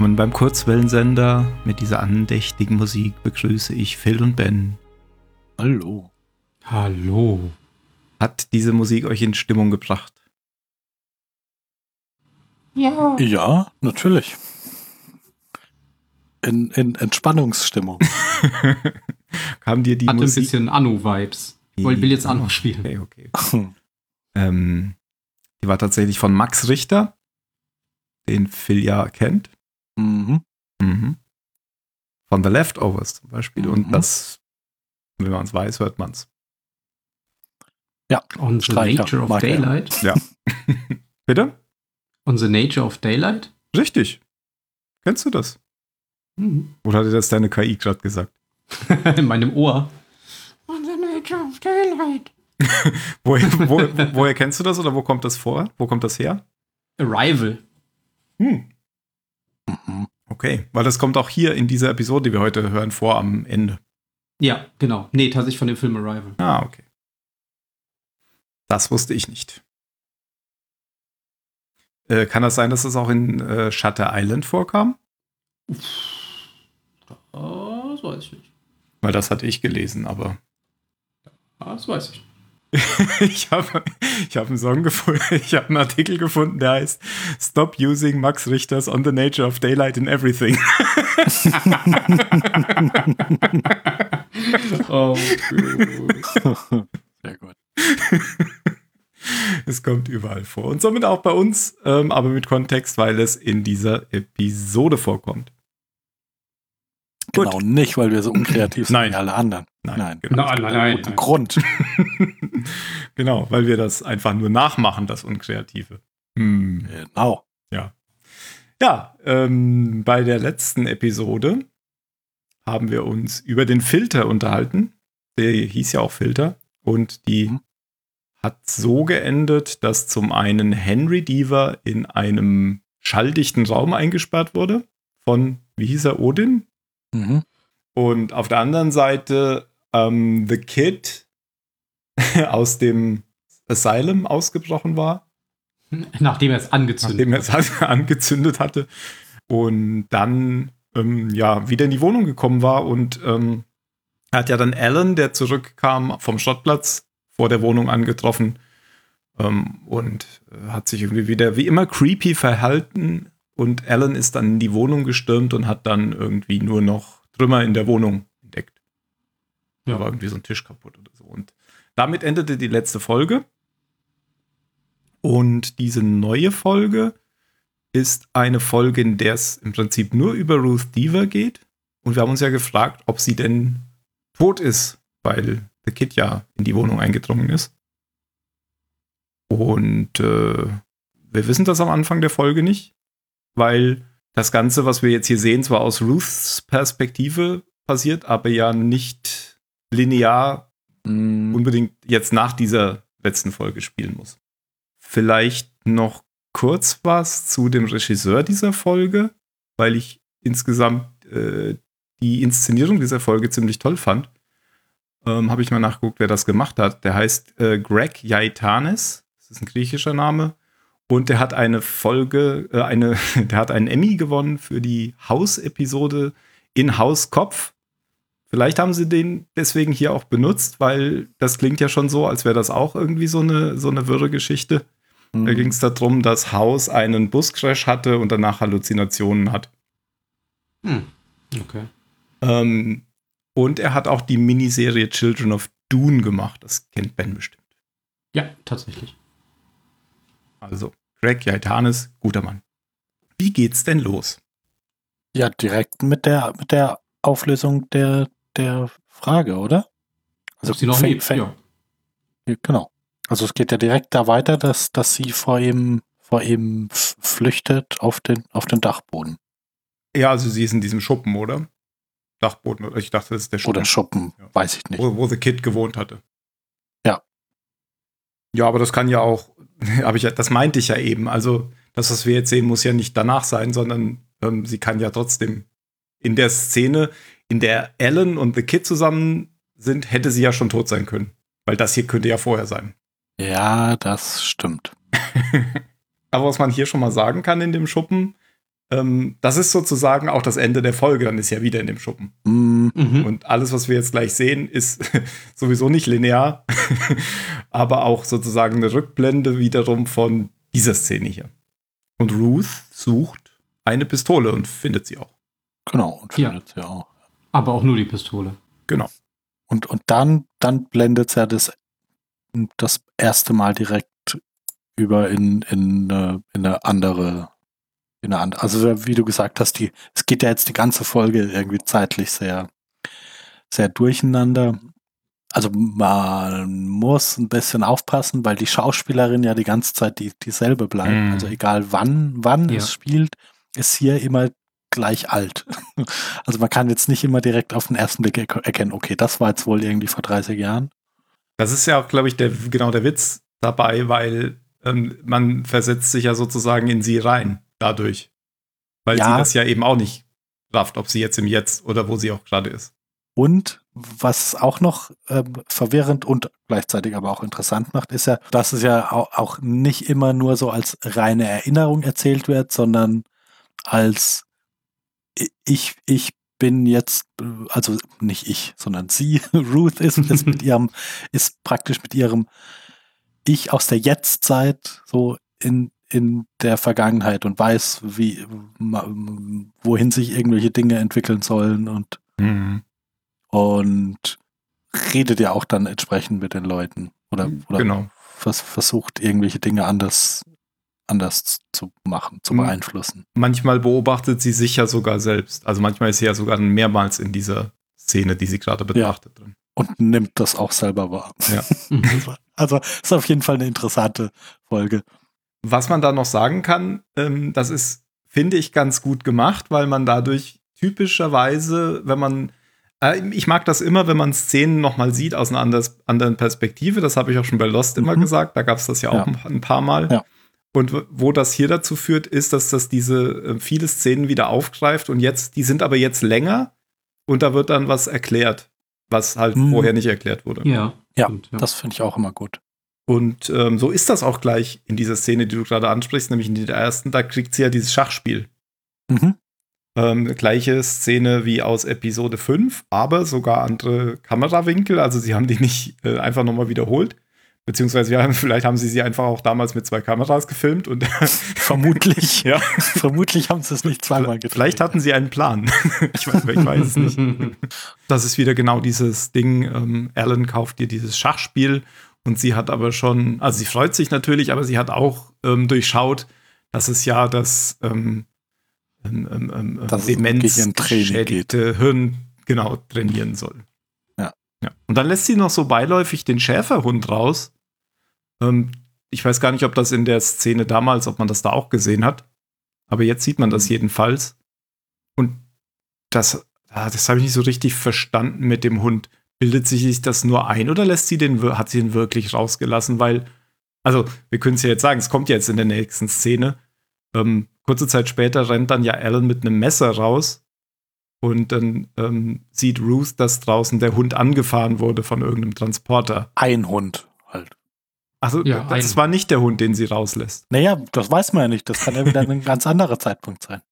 Willkommen beim Kurzwellensender. Mit dieser andächtigen Musik begrüße ich Phil und Ben. Hallo. Hallo. Hat diese Musik euch in Stimmung gebracht? Ja. Ja, natürlich. In, in Entspannungsstimmung. Kam dir die Hat Musik? ein bisschen Anu-Vibes. Ich will jetzt Anu spielen. Okay, okay. ähm, die war tatsächlich von Max Richter, den Phil ja kennt. Mhm. Mhm. Von The Leftovers zum Beispiel. Und Mhm. das, wenn man es weiß, hört man es. Ja, On the Streicher, Nature of er. Daylight. Bitte? On the Nature of Daylight? Richtig. Kennst du das? Mhm. Oder hat dir das deine KI gerade gesagt? In meinem Ohr. On the Nature of Daylight. Woher, wo, woher kennst du das oder wo kommt das vor? Wo kommt das her? Arrival. Hm. Okay, weil das kommt auch hier in dieser Episode, die wir heute hören, vor am Ende. Ja, genau. Nee, tatsächlich von dem Film Arrival. Ah, okay. Das wusste ich nicht. Äh, kann das sein, dass es auch in äh, Shutter Island vorkam? Das weiß ich nicht. Weil das hatte ich gelesen, aber Das weiß ich. ich habe ich hab einen Song gefunden, ich habe einen Artikel gefunden, der heißt Stop using Max Richters on the nature of daylight in everything. Oh, Sehr gut. es kommt überall vor. Und somit auch bei uns, ähm, aber mit Kontext, weil es in dieser Episode vorkommt. Gut. Genau, nicht, weil wir so unkreativ sind Nein. wie alle anderen. Nein, Nein. Genau. nein, nein, nein. Guten Grund. genau, weil wir das einfach nur nachmachen, das Unkreative. Hm. Genau. Ja, ähm, bei der letzten Episode haben wir uns über den Filter unterhalten. Der hieß ja auch Filter. Und die Mhm. hat so geendet, dass zum einen Henry Deaver in einem schalldichten Raum eingesperrt wurde von, wie hieß er, Odin? Mhm. Und auf der anderen Seite ähm, The Kid aus dem Asylum ausgebrochen war. Nachdem er es angezündet nachdem er es angezündet hatte. Und dann ähm, ja wieder in die Wohnung gekommen war und ähm, er hat ja dann Alan, der zurückkam vom Schrottplatz vor der Wohnung angetroffen ähm, und äh, hat sich irgendwie wieder wie immer creepy verhalten. Und Alan ist dann in die Wohnung gestürmt und hat dann irgendwie nur noch Trümmer in der Wohnung. Da Ja. war irgendwie so ein Tisch kaputt oder so und damit endete die letzte Folge. Und diese neue Folge ist eine Folge, in der es im Prinzip nur über Ruth Deaver geht. Und wir haben uns ja gefragt, ob sie denn tot ist, weil The Kid ja in die Wohnung eingedrungen ist. Und äh, wir wissen das am Anfang der Folge nicht, weil das Ganze, was wir jetzt hier sehen, zwar aus Ruths Perspektive passiert, aber ja nicht linear Mhm. unbedingt jetzt nach dieser letzten Folge spielen muss. Vielleicht noch kurz was zu dem Regisseur dieser Folge, weil ich insgesamt äh, die Inszenierung dieser Folge ziemlich toll fand. Ähm, Habe ich mal nachgeguckt, wer das gemacht hat. Der heißt äh, Greg Yaitanes. Das ist ein griechischer Name. Und der hat eine Folge, äh, eine, der hat einen Emmy gewonnen für die Haus-Episode in Haus Kopf. Vielleicht haben sie den deswegen hier auch benutzt, weil das klingt ja schon so, als wäre das auch irgendwie so eine, so eine wirre Geschichte. Mhm. Da ging es darum, dass Haus einen Buscrash hatte und danach Halluzinationen hat. Hm. Okay. Ähm, und er hat auch die Miniserie Children of Dune gemacht. Das kennt Ben bestimmt. Ja, tatsächlich. Also, Greg Yaitanes, guter Mann. Wie geht's denn los? Ja, direkt mit der, mit der Auflösung der, der Frage, oder? Also sie noch fäng- ja. Ja, Genau. Also es geht ja direkt da weiter, dass, dass sie vor ihm, vor ihm flüchtet auf den, auf den Dachboden. Ja, also sie ist in diesem Schuppen, oder? Dachboden, oder ich dachte, das ist der Schuppen. Oder Schuppen, Ja. weiß ich nicht. wo, wo The Kid gewohnt hatte. Ja. Ja, aber das kann ja auch, aber ich, das meinte ich ja eben. Also, das, was wir jetzt sehen, muss ja nicht danach sein, sondern ähm, sie kann ja trotzdem in der Szene, in der Alan und The Kid zusammen sind, hätte sie ja schon tot sein können. Weil das hier könnte ja vorher sein. Ja, das stimmt. Aber was man hier schon mal sagen kann in dem Schuppen, ähm, das ist sozusagen auch das Ende der Folge, dann ist ja wieder in dem Schuppen. Mm, Mhm. Und alles, was wir jetzt gleich sehen, ist sowieso nicht linear, aber auch sozusagen eine Rückblende wiederum von dieser Szene hier. Und Ruth sucht eine Pistole und findet sie auch. genau, und findet ja auch. Aber auch nur die Pistole. Genau. Und, und dann, dann blendet ja das, das erste Mal direkt über in, in, eine- in eine andere, in eine andere, also wie du gesagt hast, die, es geht ja jetzt die ganze Folge irgendwie zeitlich sehr, sehr durcheinander. Also man muss ein bisschen aufpassen, weil die Schauspielerin ja die ganze Zeit die, dieselbe bleibt. Mhm. Also egal wann, wann Ja. es spielt, ist hier immer gleich alt. Also man kann jetzt nicht immer direkt auf den ersten Blick erk- erkennen, okay, das war jetzt wohl irgendwie vor 30 Jahren. Das ist ja auch, glaube ich, der, genau der Witz dabei, weil ähm, man versetzt sich ja sozusagen in sie rein dadurch. Weil Ja. sie das ja eben auch nicht rafft, ob sie jetzt im Jetzt oder wo sie auch gerade ist. Und was auch noch ähm, verwirrend und gleichzeitig aber auch interessant macht, ist ja, dass es ja auch, auch nicht immer nur so als reine Erinnerung erzählt wird, sondern als ich, ich bin jetzt, äh, also nicht ich, sondern sie, Ruth ist, ist mit ihrem, ist praktisch mit ihrem Ich aus der Jetztzeit so in, in der Vergangenheit und weiß, wie, wohin sich irgendwelche Dinge entwickeln sollen und und redet ja auch dann entsprechend mit den Leuten oder, oder Genau. vers versucht irgendwelche Dinge anders anders zu machen, zu beeinflussen. Manchmal beobachtet sie sich ja sogar selbst. Also manchmal ist sie ja sogar mehrmals in dieser Szene, die sie gerade betrachtet drin. Und nimmt das auch selber wahr. Mhm. Also ist auf jeden Fall eine interessante Folge. Was man da noch sagen kann, ähm, das ist, finde ich, ganz gut gemacht, weil man dadurch typischerweise, wenn man, äh, ich mag das immer, wenn man Szenen nochmal sieht aus einer anders, anderen Perspektive. Das habe ich auch schon bei Lost immer Mhm. gesagt. Da gab es das ja auch Ja. ein paar Mal. Ja. Und wo das hier dazu führt, ist, dass das diese äh, viele Szenen wieder aufgreift und jetzt, die sind aber jetzt länger und da wird dann was erklärt, was halt Mhm. vorher nicht erklärt wurde. Ja. Ja, stimmt, ja. Das finde ich auch immer gut. Und ähm, so ist das auch gleich in dieser Szene, die du gerade ansprichst, nämlich in der ersten, da kriegt sie ja dieses Schachspiel. Mhm. Ähm, gleiche Szene wie aus Episode 5, aber sogar andere Kamerawinkel. Also sie haben die nicht äh, einfach nochmal wiederholt. Beziehungsweise ja, vielleicht haben sie sie einfach auch damals mit zwei Kameras gefilmt und Vermutlich. ja, Vermutlich haben sie es nicht zweimal gedreht. vielleicht hatten sie einen Plan. ich, weiß, ich weiß es nicht. Das ist wieder genau dieses Ding. Ähm, Alan kauft dir dieses Schachspiel und sie hat aber schon, also sie freut sich natürlich, aber sie hat auch ähm, durchschaut, dass es ja das ähm, ähm, ähm, ähm, Gehirntraining demenzgeschädigte Hirn genau trainieren soll. Ja. ja. Und dann lässt sie noch so beiläufig den Schäferhund raus. Ähm, ich weiß gar nicht, ob das in der Szene damals, ob man das da auch gesehen hat. Aber jetzt sieht man das jedenfalls. Und das, ah, das habe ich nicht so richtig verstanden mit dem Hund. Bildet sie sich das nur ein oder lässt sie den, hat sie den wirklich rausgelassen? Weil, also, wir können es ja jetzt sagen, es kommt jetzt in der nächsten Szene. Ähm, kurze Zeit später rennt dann ja Alan mit einem Messer raus und dann ähm, sieht Ruth, dass draußen der Hund angefahren wurde von irgendeinem Transporter. Ein Hund halt. Also, Ja, das ein- war nicht der Hund, den sie rauslässt. Naja, das weiß man ja nicht. Das kann ja wieder ein ganz anderer Zeitpunkt sein.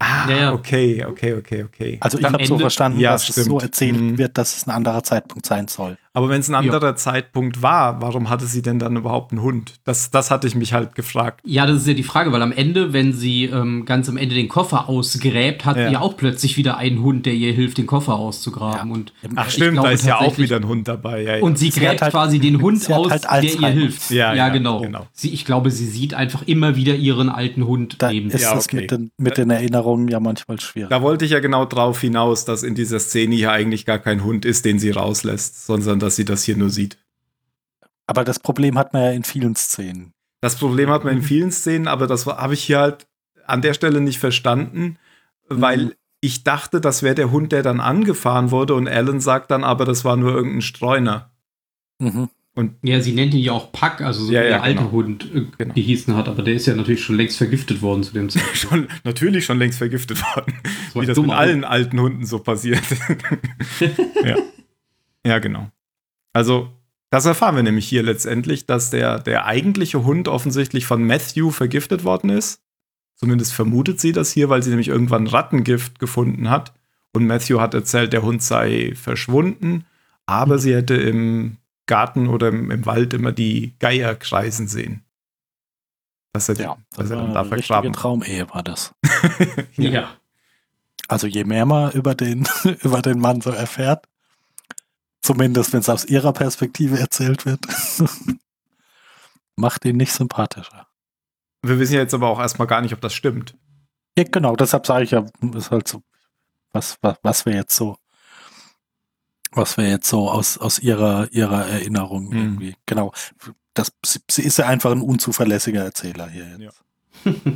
Ah, Ja, ja. okay, okay, okay, okay. Also ich habe so verstanden, Ja, dass es so stimmt. erzählt Mhm. wird, dass es ein anderer Zeitpunkt sein soll. Aber wenn es ein anderer Zeitpunkt war, warum hatte sie denn dann überhaupt einen Hund? Das, das hatte ich mich halt gefragt. Ja, das ist ja die Frage, weil am Ende, wenn sie ähm, ganz am Ende den Koffer ausgräbt, hat Ja. sie ja auch plötzlich wieder einen Hund, der ihr hilft, den Koffer auszugraben. Ja. Und Ach stimmt, glaube da ist ja auch wieder ein Hund dabei. Ja, ja. Und sie Sie gräbt halt- quasi den Hund hat aus, halt der ihr hilft. Ja, ja, ja, genau. genau. Sie, ich glaube, sie sieht einfach immer wieder ihren alten Hund Da neben ist sich. Ja, es okay. mit, den, mit den Erinnerungen ja manchmal schwierig. da wollte ich ja genau drauf hinaus, dass in dieser Szene hier eigentlich gar kein Hund ist, den sie rauslässt, sondern dass sie das hier nur sieht. Aber das Problem hat man ja in vielen Szenen. Das Problem hat man in vielen Szenen, aber das habe ich hier halt an der Stelle nicht verstanden, weil Mhm. ich dachte, das wäre der Hund, der dann angefahren wurde und Alan sagt dann aber, das war nur irgendein Streuner. Mhm. Ja, sie nennt ihn ja auch Pack, also so Ja, wie ja, der alte genau. Hund äh, Genau. gehießen hat, aber der ist ja natürlich schon längst vergiftet worden zu dem Zeitpunkt. Schon, natürlich schon längst vergiftet worden. So Wie das mit allen alten Hunden so passiert. ja. ja, genau. Also, das erfahren wir nämlich hier letztendlich, dass der, der eigentliche Hund offensichtlich von Matthew vergiftet worden ist. Zumindest vermutet sie das hier, weil sie nämlich irgendwann Rattengift gefunden hat. Und Matthew hat erzählt, der Hund sei verschwunden, aber sie hätte im Garten oder im, im Wald immer die Geier kreisen sehen. Dass er, ja, dass er dann da vergraben. Traumehe war das. ja. ja. Also je mehr man über den, über den Mann so erfährt, zumindest wenn es aus ihrer Perspektive erzählt wird, macht ihn nicht sympathischer. Wir wissen ja jetzt aber auch erstmal gar nicht, ob das stimmt. Ja, genau, deshalb sage ich ja, ist halt so, was, was, was wir jetzt so, was wir jetzt so aus, aus ihrer, ihrer Erinnerung mhm. irgendwie, genau. Das, sie, sie, ist ja einfach ein unzuverlässiger Erzähler hier jetzt. Ja.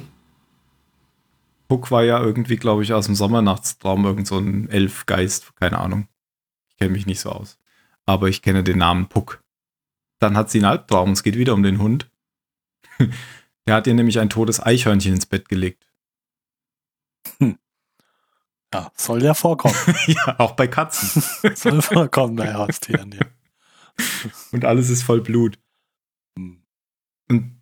Puck war ja irgendwie, glaube ich, aus dem Sommernachtstraum irgend so ein Elfgeist, keine Ahnung. Ich kenne mich nicht so aus. Aber ich kenne den Namen Puck. Dann hat sie einen Albtraum, es geht wieder um den Hund. Der hat ihr nämlich ein totes Eichhörnchen ins Bett gelegt. Hm. Ja, soll ja vorkommen. ja, auch bei Katzen. soll vorkommen bei Haustieren, ja. Und alles ist voll Blut. Hm. Und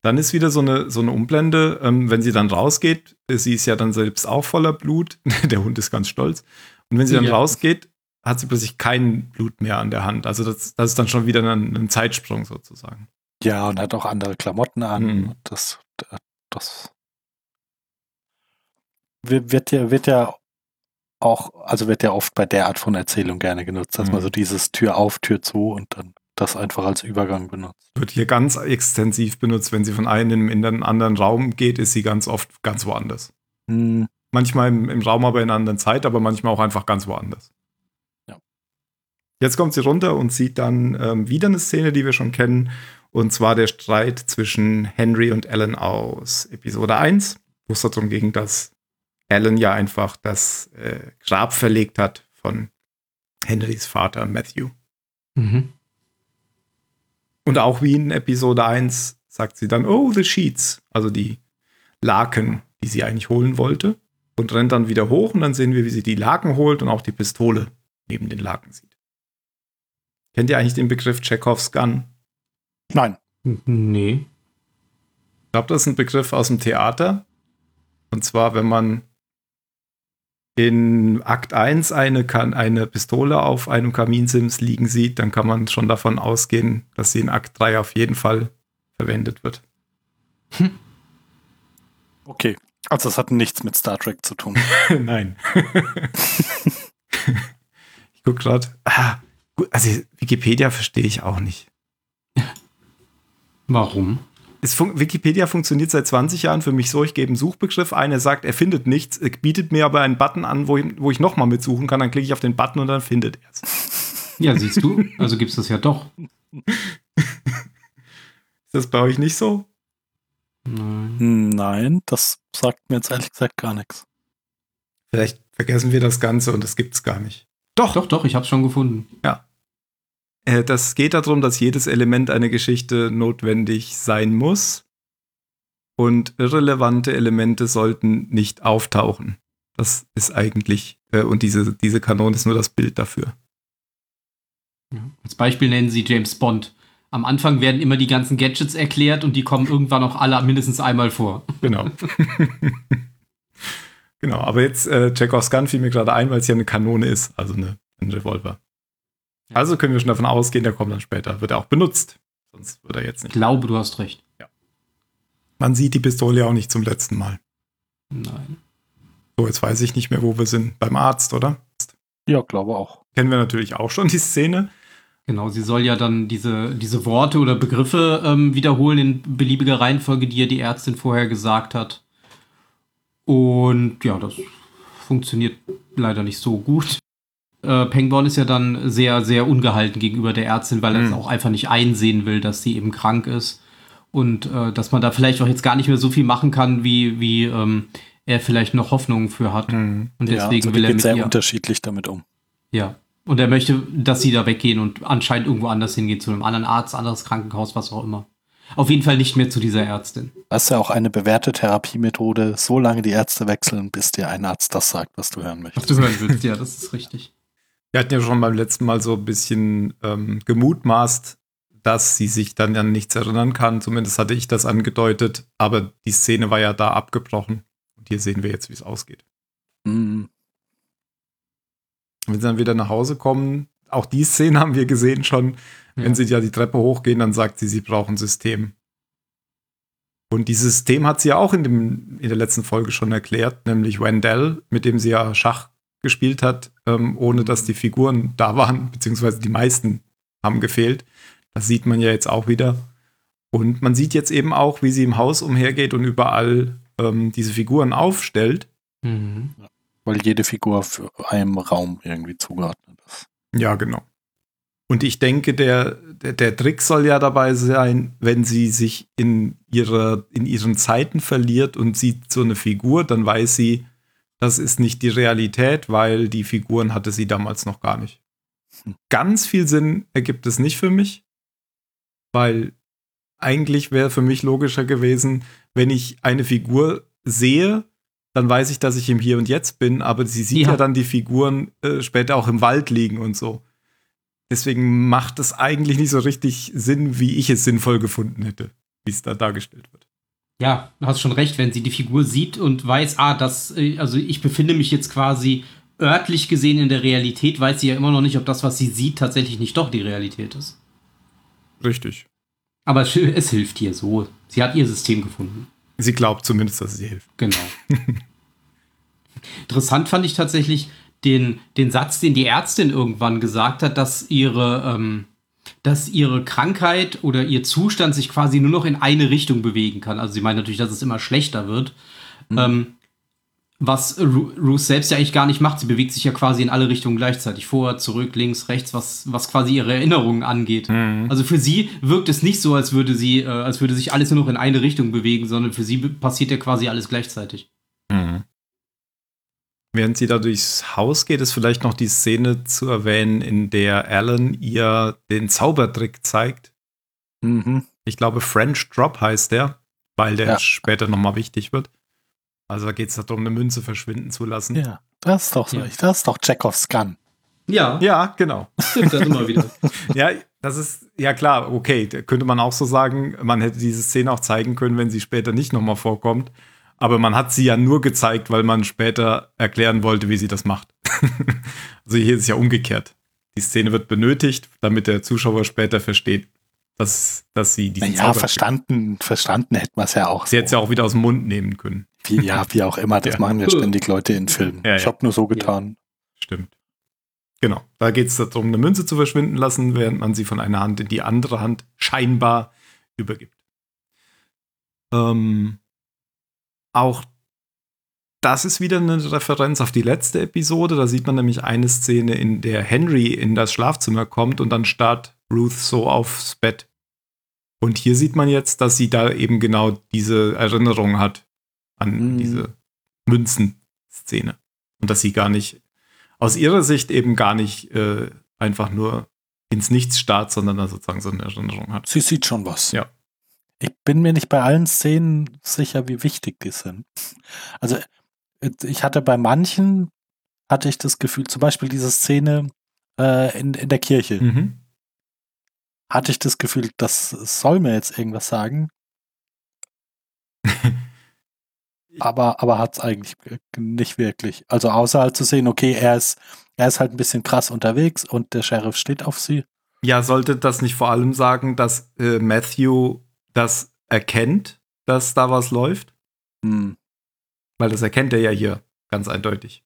dann ist wieder so eine, so eine Umblende, ähm, wenn sie dann rausgeht, sie ist ja dann selbst auch voller Blut, der Hund ist ganz stolz. Und wenn sie dann ja. rausgeht, hat sie plötzlich kein Blut mehr an der Hand. Also das, das ist dann schon wieder ein, ein Zeitsprung sozusagen. Ja, und hat auch andere Klamotten an. Mhm. Das, das wird ja, wird ja auch, also wird ja oft bei der Art von Erzählung gerne genutzt, dass mhm. man so dieses Tür auf, Tür zu und dann das einfach als Übergang benutzt. Wird hier ganz extensiv benutzt, wenn sie von einem in den anderen Raum geht, ist sie ganz oft ganz woanders. Mhm. Manchmal im, im, Raum aber in einer anderen Zeit, aber manchmal auch einfach ganz woanders. Jetzt kommt sie runter und sieht dann ähm, wieder eine Szene, die wir schon kennen, und zwar der Streit zwischen Henry und Alan aus Episode 1, wo es darum ging, dass Alan ja einfach das äh, Grab verlegt hat von Henrys Vater Matthew. Mhm. Und auch wie in Episode 1 sagt sie dann, oh, the sheets, also die Laken, die sie eigentlich holen wollte. Und rennt dann wieder hoch und dann sehen wir, wie sie die Laken holt und auch die Pistole neben den Laken sieht. Kennt ihr eigentlich den Begriff Chekhovs Gun? Nein. Nee. Ich glaube, das ist ein Begriff aus dem Theater. Und zwar, wenn man in Akt 1 eine, eine Pistole auf einem Kaminsims liegen sieht, dann kann man schon davon ausgehen, dass sie in Akt 3 auf jeden Fall verwendet wird. Hm. Okay, also das hat nichts mit Star Trek zu tun. Nein. ich gucke gerade. Ah, also Wikipedia verstehe ich auch nicht. Warum? Fun Wikipedia funktioniert seit 20 Jahren für mich so, ich gebe einen Suchbegriff ein, er sagt, er findet nichts, er bietet mir aber einen Button an, wo ich, wo ich nochmal mitsuchen kann, dann klicke ich auf den Button und dann findet er es. Ja, siehst du, also gibt es das ja doch. Ist das bei euch nicht so? Nein. Nein, das sagt mir jetzt ehrlich gesagt gar nichts. Vielleicht vergessen wir das Ganze und das gibt es gar nicht. Doch. Doch, doch, ich habe es schon gefunden. Ja. Äh, das geht darum, dass jedes Element einer Geschichte notwendig sein muss. Und irrelevante Elemente sollten nicht auftauchen. Das ist eigentlich, äh, und diese, diese Kanone ist nur das Bild dafür. Ja. Als Beispiel nennen Sie James Bond. Am Anfang werden immer die ganzen Gadgets erklärt und die kommen irgendwann auch alle mindestens einmal vor. Genau. genau, aber jetzt äh, Chekhovs Gun fiel mir gerade ein, weil es ja eine Kanone ist, also eine, ein Revolver. Also können wir schon davon ausgehen, der kommt dann später. Wird er auch benutzt. Sonst wird er jetzt nicht. Ich glaube, du hast recht. Ja. Man sieht die Pistole ja auch nicht zum letzten Mal. Nein. So, jetzt weiß ich nicht mehr, wo wir sind. Beim Arzt, oder? Ja, glaube auch. Kennen wir natürlich auch schon die Szene. Genau, sie soll ja dann diese, diese Worte oder Begriffe ähm, wiederholen in beliebiger Reihenfolge, die ja die Ärztin vorher gesagt hat. Und ja, das funktioniert leider nicht so gut äh, Pengborn ist ja dann sehr, sehr ungehalten gegenüber der Ärztin, weil er es mhm. auch einfach nicht einsehen will, dass sie eben krank ist. Und äh, dass man da vielleicht auch jetzt gar nicht mehr so viel machen kann, wie, wie ähm, er vielleicht noch Hoffnungen für hat. Mhm. Und deswegen ja, also will er mit sehr ihr, unterschiedlich damit um. Ja. Und er möchte, dass sie da weggehen und anscheinend irgendwo anders hingehen, zu einem anderen Arzt, anderes Krankenhaus, was auch immer. Auf jeden Fall nicht mehr zu dieser Ärztin. Das ist ja auch eine bewährte Therapiemethode, so lange die Ärzte wechseln, bis dir ein Arzt das sagt, was du hören möchtest. Was du hören willst, ja, das ist richtig. Wir hatten ja schon beim letzten Mal so ein bisschen ähm, gemutmaßt, dass sie sich dann an nichts erinnern kann. Zumindest hatte ich das angedeutet, aber die Szene war ja da abgebrochen. Und hier sehen wir jetzt, wie es ausgeht. Mhm. Wenn sie dann wieder nach Hause kommen, auch die Szene haben wir gesehen schon. Ja. Wenn sie ja die Treppe hochgehen, dann sagt sie, sie brauchen ein System. Und dieses System hat sie ja auch in, dem, in der letzten Folge schon erklärt, nämlich Wendell, mit dem sie ja Schach gespielt hat, ähm, ohne dass die Figuren da waren, beziehungsweise die meisten haben gefehlt. Das sieht man ja jetzt auch wieder. Und man sieht jetzt eben auch, wie sie im Haus umhergeht und überall ähm, diese Figuren aufstellt. Mhm. Weil jede Figur für einem Raum irgendwie zugeordnet ist. Ja, genau. Und ich denke, der, der, der Trick soll ja dabei sein, wenn sie sich in, ihre, in ihren Zeiten verliert und sieht so eine Figur, dann weiß sie, das ist nicht die Realität, weil die Figuren hatte sie damals noch gar nicht. Hm. Ganz viel Sinn ergibt es nicht für mich, weil eigentlich wäre für mich logischer gewesen, wenn ich eine Figur sehe, dann weiß ich, dass ich im Hier und Jetzt bin, aber sie sieht ja, Ja. dann die Figuren äh, später auch im Wald liegen und so. Deswegen macht es eigentlich nicht so richtig Sinn, wie ich es sinnvoll gefunden hätte, wie es da dargestellt wird. Ja, du hast schon recht, wenn sie die Figur sieht und weiß, ah, das, äh, also ich befinde mich jetzt quasi örtlich gesehen in der Realität, weiß sie ja immer noch nicht, ob das, was sie sieht, tatsächlich nicht doch die Realität ist. Richtig. Aber es, es hilft ihr so. Sie hat ihr System gefunden. Sie glaubt zumindest, dass sie hilft. Genau. Interessant fand ich tatsächlich den, den Satz, den die Ärztin irgendwann gesagt hat, dass ihre, ähm, dass ihre Krankheit oder ihr Zustand sich quasi nur noch in eine Richtung bewegen kann. Also sie meint natürlich, dass es immer schlechter wird. Ähm, was Ru- Ruth selbst ja eigentlich gar nicht macht. Sie bewegt sich ja quasi in alle Richtungen gleichzeitig. Vor, zurück, links, rechts, was, was quasi ihre Erinnerungen angeht. Also für sie wirkt es nicht so, als würde sie, äh, als würde sich alles nur noch in eine Richtung bewegen, sondern für sie passiert ja quasi alles gleichzeitig. Während sie da durchs Haus geht, ist vielleicht noch die Szene zu erwähnen, in der Alan ihr den Zaubertrick zeigt. Mhm. Ich glaube, French Drop heißt der, weil der Ja. später nochmal wichtig wird. Also da geht es darum, eine Münze verschwinden zu lassen. Ja, das ist doch so. Ja. Das ist doch Chekhovs Gun. Ja, Ja, genau. stimmt das immer wieder. Ja, das ist, ja klar, okay, da könnte man auch so sagen, man hätte diese Szene auch zeigen können, wenn sie später nicht nochmal vorkommt. Aber man hat sie ja nur gezeigt, weil man später erklären wollte, wie sie das macht. also hier ist es ja umgekehrt. Die Szene wird benötigt, damit der Zuschauer später versteht, dass, dass sie diesen Ja, Zauber- verstanden, verstanden hätten wir es ja auch. Sie hätte es ja auch wieder aus dem Mund nehmen können. Wie, ja, wie auch immer. Das Ja. machen ja ständig Leute in Filmen. Ja, Ich habe nur so getan. Stimmt. Genau. Da geht es darum, eine Münze zu verschwinden lassen, während man sie von einer Hand in die andere Hand scheinbar übergibt. Ähm, auch das ist wieder eine Referenz auf die letzte Episode. Da sieht man nämlich eine Szene, in der Henry in das Schlafzimmer kommt und dann starrt Ruth so aufs Bett. Und hier sieht man jetzt, dass sie da eben genau diese Erinnerung hat an Mhm. diese Münzen-Szene. Und dass sie gar nicht, aus ihrer Sicht eben gar nicht äh, einfach nur ins Nichts starrt, sondern da sozusagen so eine Erinnerung hat. Sie sieht schon was. Ja. Ich bin mir nicht bei allen Szenen sicher, wie wichtig die sind. Also ich hatte bei manchen, hatte ich das Gefühl, zum Beispiel diese Szene äh, in, in der Kirche, Mhm. hatte ich das Gefühl, das soll mir jetzt irgendwas sagen. aber aber hat es eigentlich nicht wirklich. Also außer halt zu sehen, okay, er ist, er ist halt ein bisschen krass unterwegs und der Sheriff steht auf sie. Ja, sollte das nicht vor allem sagen, dass äh, Matthew das erkennt, dass da was läuft? Hm. Weil das erkennt er ja hier ganz eindeutig.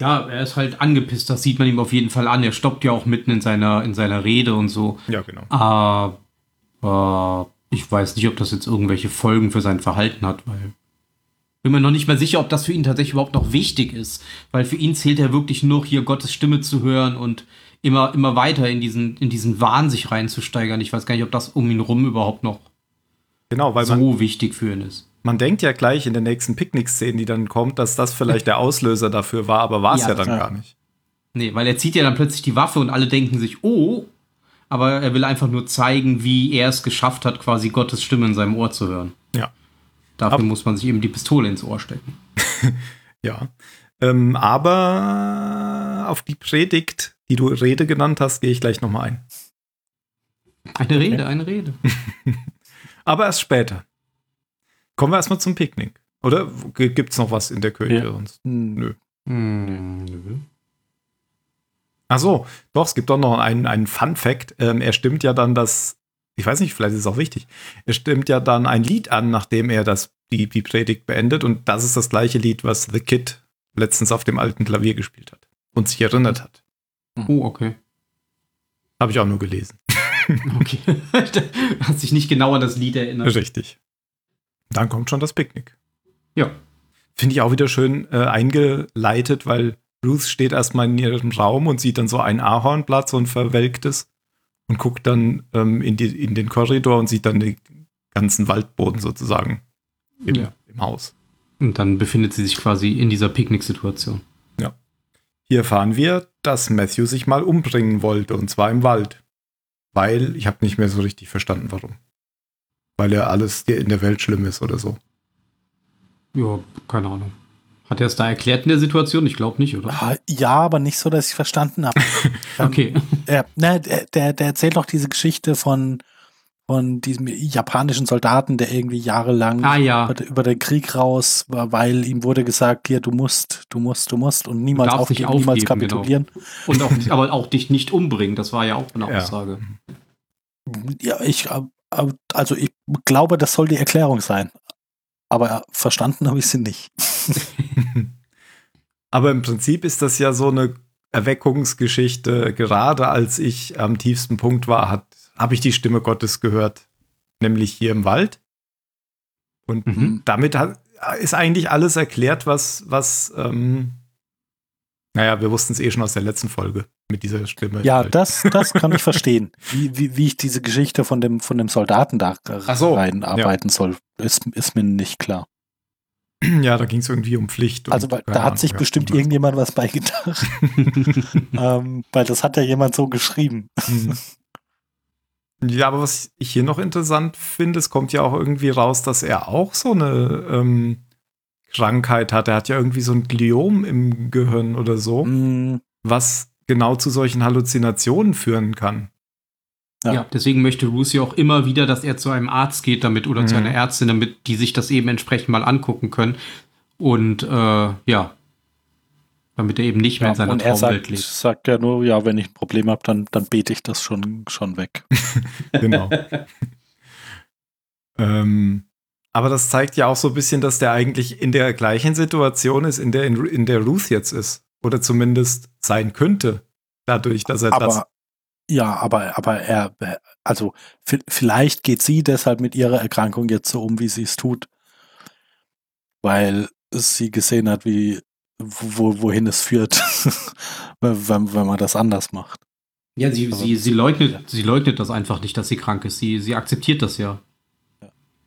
Ja, er ist halt angepisst, das sieht man ihm auf jeden Fall an. Er stoppt ja auch mitten in seiner, in seiner Rede und so. Ja, genau. Aber ich weiß nicht, ob das jetzt irgendwelche Folgen für sein Verhalten hat, weil bin mir noch nicht mal sicher, ob das für ihn tatsächlich überhaupt noch wichtig ist. Weil für ihn zählt er wirklich nur hier Gottes Stimme zu hören und immer, immer weiter in diesen, in diesen Wahn sich reinzusteigern. Ich weiß gar nicht, ob das um ihn rum überhaupt noch Genau, weil man, so wichtig für ihn ist. man denkt ja gleich in der nächsten Picknick-Szene, die dann kommt, dass das vielleicht der Auslöser dafür war, aber war es ja, Ja, dann ja. gar nicht. Nee, weil er zieht ja dann plötzlich die Waffe und alle denken sich, oh, aber er will einfach nur zeigen, wie er es geschafft hat, quasi Gottes Stimme in seinem Ohr zu hören. Ja. Dafür Ab- muss man sich eben die Pistole ins Ohr stecken. Ja. Ähm, aber auf die Predigt, die du Rede genannt hast, gehe ich gleich nochmal ein. Eine Rede, eine Rede. Aber erst später. Kommen wir erstmal zum Picknick. Oder gibt es noch was in der Kirche Ja. sonst? Nö. Hm, nö. Ach so, doch, es gibt doch noch einen, einen Fun Fact. Ähm, er stimmt ja dann das, ich weiß nicht, vielleicht ist es auch wichtig. Er stimmt ja dann ein Lied an, nachdem er das, die, die Predigt beendet. Und das ist das gleiche Lied, was The Kid letztens auf dem alten Klavier gespielt hat und sich erinnert hat. Oh, okay. Habe ich auch nur gelesen. Okay. Hat sich nicht genau an das Lied erinnert. Richtig. Dann kommt schon das Picknick. Ja. Finde ich auch wieder schön äh, eingeleitet, weil Ruth steht erstmal in ihrem Raum und sieht dann so ein Ahornblatt, so ein verwelktes, und guckt dann ähm, in, die, in den Korridor und sieht dann den ganzen Waldboden sozusagen im, Ja. im Haus. Und dann befindet sie sich quasi in dieser Picknick-Situation. Hier erfahren wir, dass Matthew sich mal umbringen wollte, und zwar im Wald. Weil, ich habe nicht mehr so richtig verstanden, warum. Weil er alles in der Welt schlimm ist oder so. Ja, keine Ahnung. Hat er es da erklärt in der Situation? Ich glaube nicht, oder? ah, Ja, aber nicht so, dass ich verstanden habe. Okay. Ja, ne, der, der, der erzählt doch diese Geschichte von, von diesem japanischen Soldaten, der irgendwie jahrelang Ah ja. über, über den Krieg raus war, weil ihm wurde gesagt, hier, du musst, du musst, du musst und niemals nicht aufgeben, niemals aufgeben, genau. kapitulieren. Und auch, aber auch dich nicht umbringen, das war ja auch eine Ja. Aussage. Ja, ich, äh, äh, also ich glaube, das soll die Erklärung sein. Aber verstanden habe ich sie nicht. Aber im Prinzip ist das ja so eine Erweckungsgeschichte. Gerade als ich am tiefsten Punkt war, habe ich die Stimme Gottes gehört, nämlich hier im Wald. Und Mhm. damit hat, ist eigentlich alles erklärt, was, was, ähm, naja, wir wussten es eh schon aus der letzten Folge mit dieser Stimme. Ja, das, das kann ich verstehen. Wie, wie, wie ich diese Geschichte von dem, von dem Soldaten da so, reinarbeiten soll, ist, ist mir nicht klar. ja, da ging es irgendwie um Pflicht. Also da hat Ahnung, sich ja. bestimmt irgendjemand was beigedacht. ähm, weil das hat ja jemand so geschrieben. Mhm. Ja, aber was ich hier noch interessant finde, es kommt ja auch irgendwie raus, dass er auch so eine ähm, Krankheit hat. Er hat ja irgendwie so ein Gliom im Gehirn oder so, Mm, was genau zu solchen Halluzinationen führen kann. Ja. Ja. deswegen möchte Lucy auch immer wieder, dass er zu einem Arzt geht damit oder zu Mhm. einer Ärztin, damit die sich das eben entsprechend mal angucken können. Und äh, ja, damit er eben nicht mehr ja, in seiner und er Traumwelt sagt, lebt. sagt ja nur, ja, wenn ich ein Problem habe, dann, dann bete ich das schon, schon weg. Genau. ähm, aber das zeigt ja auch so ein bisschen, dass der eigentlich in der gleichen Situation ist, in der, in, in der Ruth jetzt ist. Oder zumindest sein könnte. Dadurch, dass er das aber ja, aber, aber er, er- also vi- vielleicht geht sie deshalb mit ihrer Erkrankung jetzt so um, wie sie es tut, weil sie gesehen hat, wie wo, wohin es führt, wenn, wenn man das anders macht. Ja, sie, Also- sie, sie, leugnet, sie leugnet das einfach nicht, dass sie krank ist. Sie, sie akzeptiert das ja.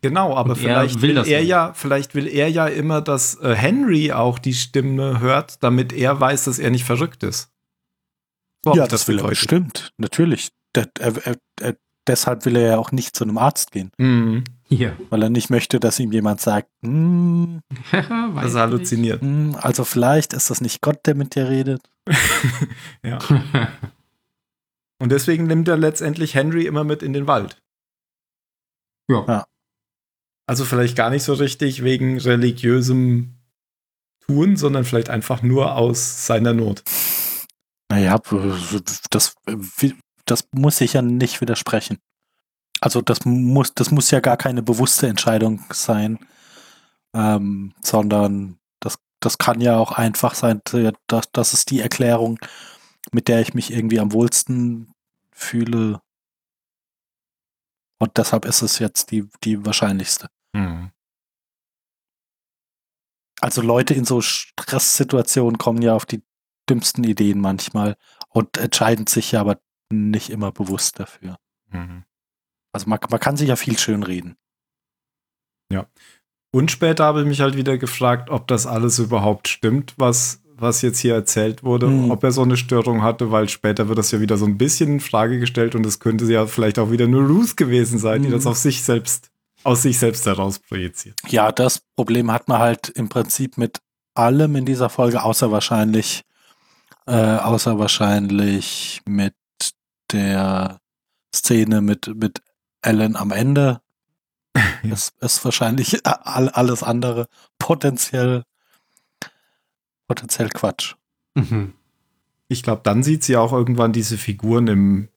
Genau, aber er vielleicht will will, das er nicht. ja, vielleicht will er ja immer, dass äh, Henry auch die Stimme hört, damit er weiß, dass er nicht verrückt ist. So ja, ich das, will er bestimmt, natürlich. Er, er, er, deshalb will er ja auch nicht zu einem Arzt gehen, Mhm. Ja. weil er nicht möchte, dass ihm jemand sagt, "Hm, Das ist halluziniert. hm, also vielleicht ist das nicht Gott, der mit dir redet. Ja. Und deswegen nimmt er letztendlich Henry immer mit in den Wald. ja. Ja. Also vielleicht gar nicht so richtig wegen religiösem Tun, sondern vielleicht einfach nur aus seiner Not. Naja, das, das muss ich ja nicht widersprechen. Also das muss, das muss ja gar keine bewusste Entscheidung sein, ähm, sondern das, das kann ja auch einfach sein, dass das ist die Erklärung, mit der ich mich irgendwie am wohlsten fühle. Und deshalb ist es jetzt die, die wahrscheinlichste. Also Leute in so Stresssituationen kommen ja auf die dümmsten Ideen manchmal und entscheiden sich ja aber nicht immer bewusst dafür. Mhm. Also man, man kann sich ja viel schön reden. Und später habe ich mich halt wieder gefragt, ob das alles überhaupt stimmt, was, was jetzt hier erzählt wurde, Hm. ob er so eine Störung hatte, weil später wird das ja wieder so ein bisschen in Frage gestellt und es könnte ja vielleicht auch wieder nur Ruth gewesen sein, die Hm. das auf sich selbst, aus sich selbst heraus projiziert. Ja, das Problem hat man halt im Prinzip mit allem in dieser Folge, außer wahrscheinlich, äh, außer wahrscheinlich mit der Szene mit, mit Alan am Ende Ja. ist, ist wahrscheinlich all, alles andere potenziell, potenziell Quatsch. Mhm. Ich glaube, dann sieht sie auch irgendwann diese Figuren im,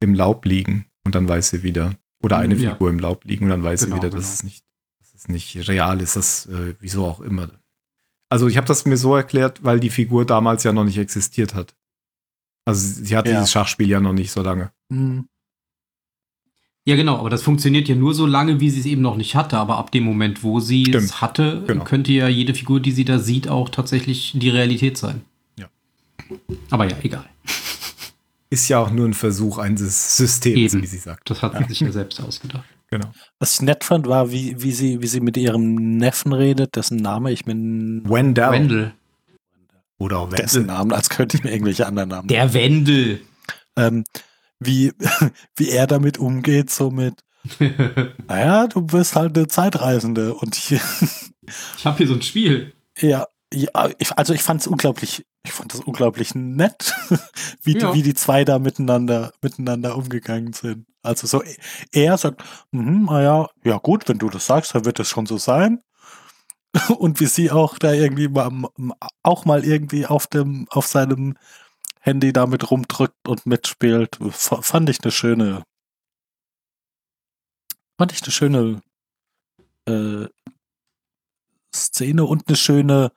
im Laub liegen und dann weiß sie wieder. Oder eine Ja. Figur im Laub liegen und dann weiß Genau, sie wieder, dass genau. es nicht, dass es nicht real ist, das äh, wieso auch immer. Also ich habe das mir so erklärt, weil die Figur damals ja noch nicht existiert hat. Also sie hatte Ja. dieses Schachspiel ja noch nicht so lange. Hm, Ja, genau, aber das funktioniert ja nur so lange, wie sie es eben noch nicht hatte. Aber ab dem Moment, wo sie es Stimmt, hatte, genau. könnte ja jede Figur, die sie da sieht, auch tatsächlich die Realität sein. Ja. Aber ja, egal. Ist ja auch nur ein Versuch eines Systems, Eben. wie sie sagt. Das hat sie sich ja selbst ausgedacht. Genau. Was ich nett fand, war, wie, wie, sie, wie sie mit ihrem Neffen redet, dessen Name ich mir Wendell. Wendel. Oder auch dessen Wendell. Namen, als könnte ich mir irgendwelche anderen Namen. Der Wendel. Ähm, wie, wie er damit umgeht, so mit, naja, du bist halt eine Zeitreisende und ich, Ich habe hier so ein Spiel. ja, ja also ich fand es unglaublich, ich fand das unglaublich nett, wie, Ja. die, wie die zwei da miteinander, miteinander umgegangen sind. Also so, er sagt, mhm, naja, ja gut, wenn du das sagst, dann wird es schon so sein. Und wie sie auch da irgendwie mal, auch mal irgendwie auf dem, auf seinem Handy damit rumdrückt und mitspielt, f- fand ich eine schöne, fand ich eine schöne äh, Szene und eine schöne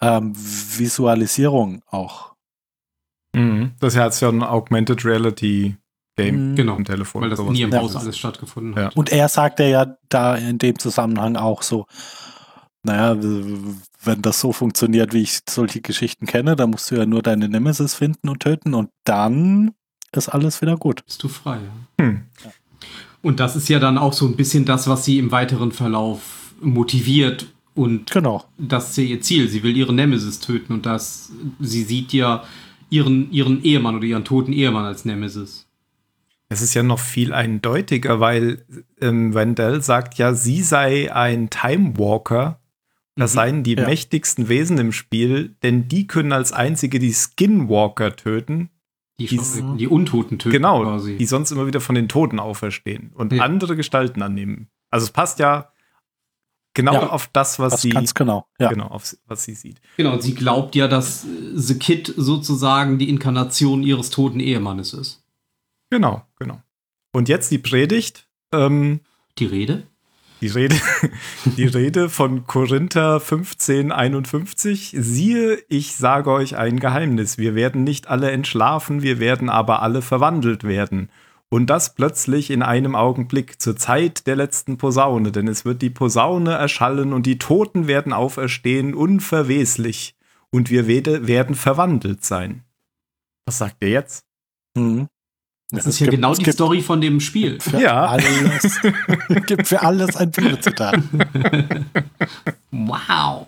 ähm, Visualisierung auch. Mhm. Das hat ja ein Augmented Reality Game Mhm. Genau. am Telefon. Weil das nie im Haus alles stattgefunden Ja. hat. Und er sagte ja da in dem Zusammenhang auch so, naja, wenn das so funktioniert, wie ich solche Geschichten kenne, dann musst du ja nur deine Nemesis finden und töten und dann ist alles wieder gut. Bist du frei, ja. Hm. Und das ist ja dann auch so ein bisschen das, was sie im weiteren Verlauf motiviert und Genau. das ist ja ihr Ziel. Sie will ihre Nemesis töten und das, sie sieht ja ihren, ihren Ehemann oder ihren toten Ehemann als Nemesis. Es ist ja noch viel eindeutiger, weil ähm, Wendell sagt ja, sie sei ein Time Walker. Das Mhm. seien die Ja. mächtigsten Wesen im Spiel, denn die können als einzige die Skinwalker töten. Die, schon, die Untoten töten genau, quasi. die sonst immer wieder von den Toten auferstehen und Ja. andere Gestalten annehmen. Also es passt ja genau Ja. auf das, was Das sie ganz genau. Ja. genau auf was sie sieht. Genau, sie glaubt ja, dass äh, The Kid sozusagen die Inkarnation ihres toten Ehemannes ist. Genau, genau. Und jetzt die Predigt. Ähm, Die Rede? Die Rede, die Rede von Korinther 15, 51. Siehe, ich sage euch ein Geheimnis. Wir werden nicht alle entschlafen, wir werden aber alle verwandelt werden. Und das plötzlich in einem Augenblick zur Zeit der letzten Posaune, denn es wird die Posaune erschallen und die Toten werden auferstehen unverweslich und wir werden verwandelt sein. Was sagt er jetzt? Mhm. Das Ja, ist ja gibt- genau die gibt Story von dem Spiel. Für Ja. alles. gibt für alles ein Bibelzitat. Wow.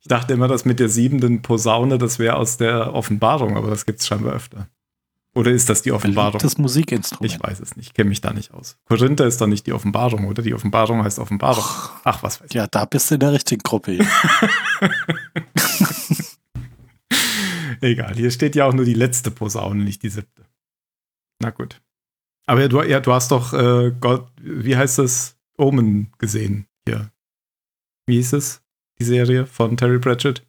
Ich dachte immer, das mit der siebenden Posaune, das wäre aus der Offenbarung, aber das gibt es scheinbar öfter. Oder ist das die Offenbarung? Das Musikinstrument. Ich weiß es nicht, kenne mich da nicht aus. Korinther ist doch nicht die Offenbarung, oder? Die Offenbarung heißt Offenbarung. Ach, was weiß ich. Ja, da bist du in der richtigen Gruppe. Egal, hier steht ja auch nur die letzte Posaune, nicht die siebte. Na gut. Aber ja, du, ja, du hast doch äh, Gott, wie heißt das? Omen gesehen hier. Wie hieß es? Die Serie von Terry Pratchett?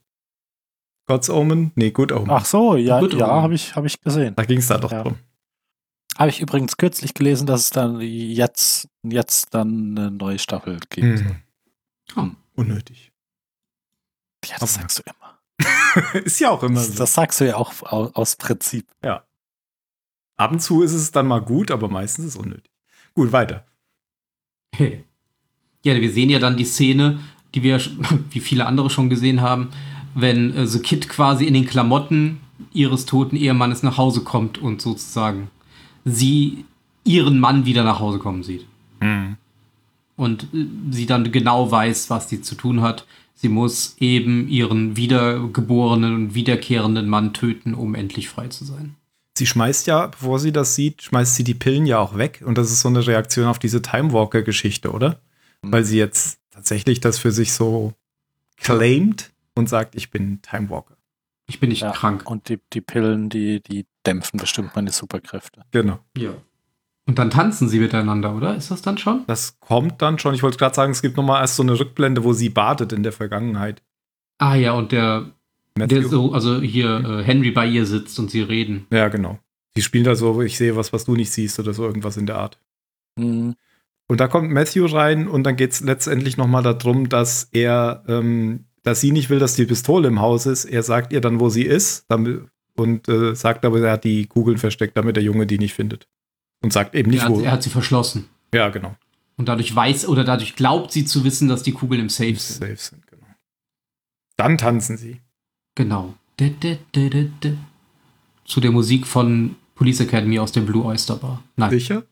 God's Omen? Nee, Good Omen. Ach so, ja, Gut, ja, habe ich, hab ich gesehen. Da ging es da doch Ja. drum. Habe ich übrigens kürzlich gelesen, dass es dann jetzt, jetzt dann eine neue Staffel gibt. Hm. Hm. Unnötig. Ja, das sagst du immer. ist ja auch immer Das, so. das sagst du ja auch aus, Prinzip. Ab und zu ist es dann mal gut, aber meistens ist es unnötig. Gut, weiter. Hey. Ja, wir sehen ja dann die Szene, die wir, wie viele andere schon gesehen haben, wenn äh, The Kid quasi in den Klamotten ihres toten Ehemannes nach Hause kommt und sozusagen sie ihren Mann wieder nach Hause kommen sieht. Und äh, sie dann genau weiß, was sie zu tun hat. Sie muss eben ihren wiedergeborenen und wiederkehrenden Mann töten, um endlich frei zu sein. Sie schmeißt ja, bevor sie das sieht, schmeißt sie die Pillen ja auch weg. Und das ist so eine Reaktion auf diese Time Walker-Geschichte, oder? Mhm. Weil sie jetzt tatsächlich das für sich so claimt und sagt, ich bin Time Walker. Ich bin nicht Ja, krank. Und die, die Pillen, die, die dämpfen bestimmt meine Superkräfte. Genau. Ja. Und dann tanzen sie miteinander, oder? Ist das dann schon? Das kommt dann schon. Ich wollte gerade sagen, es gibt nochmal erst so eine Rückblende, wo sie badet in der Vergangenheit. Ah ja, und der, der so, also hier äh, Henry bei ihr sitzt und sie reden. ja, genau. Sie spielt da so, ich sehe was, was du nicht siehst oder so irgendwas in der Art. Mhm. Und da kommt Matthew rein und dann geht es letztendlich nochmal darum, dass er, ähm, dass sie nicht will, dass die Pistole im Haus ist. Er sagt ihr dann, wo sie ist damit, und äh, sagt aber, er hat die Kugeln versteckt, damit der Junge die nicht findet. Und sagt eben nicht, Er hat, wo. er hat sie verschlossen. ja, genau. Und dadurch weiß oder dadurch glaubt sie zu wissen, dass die Kugeln im Safe sind. Safe sind, genau. Dann tanzen sie. Genau. Zu der Musik von Police Academy aus der Blue Oyster Bar. Nein. Sicher?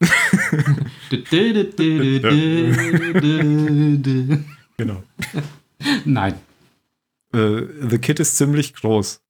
Genau. Nein. Äh, The Kid ist ziemlich groß.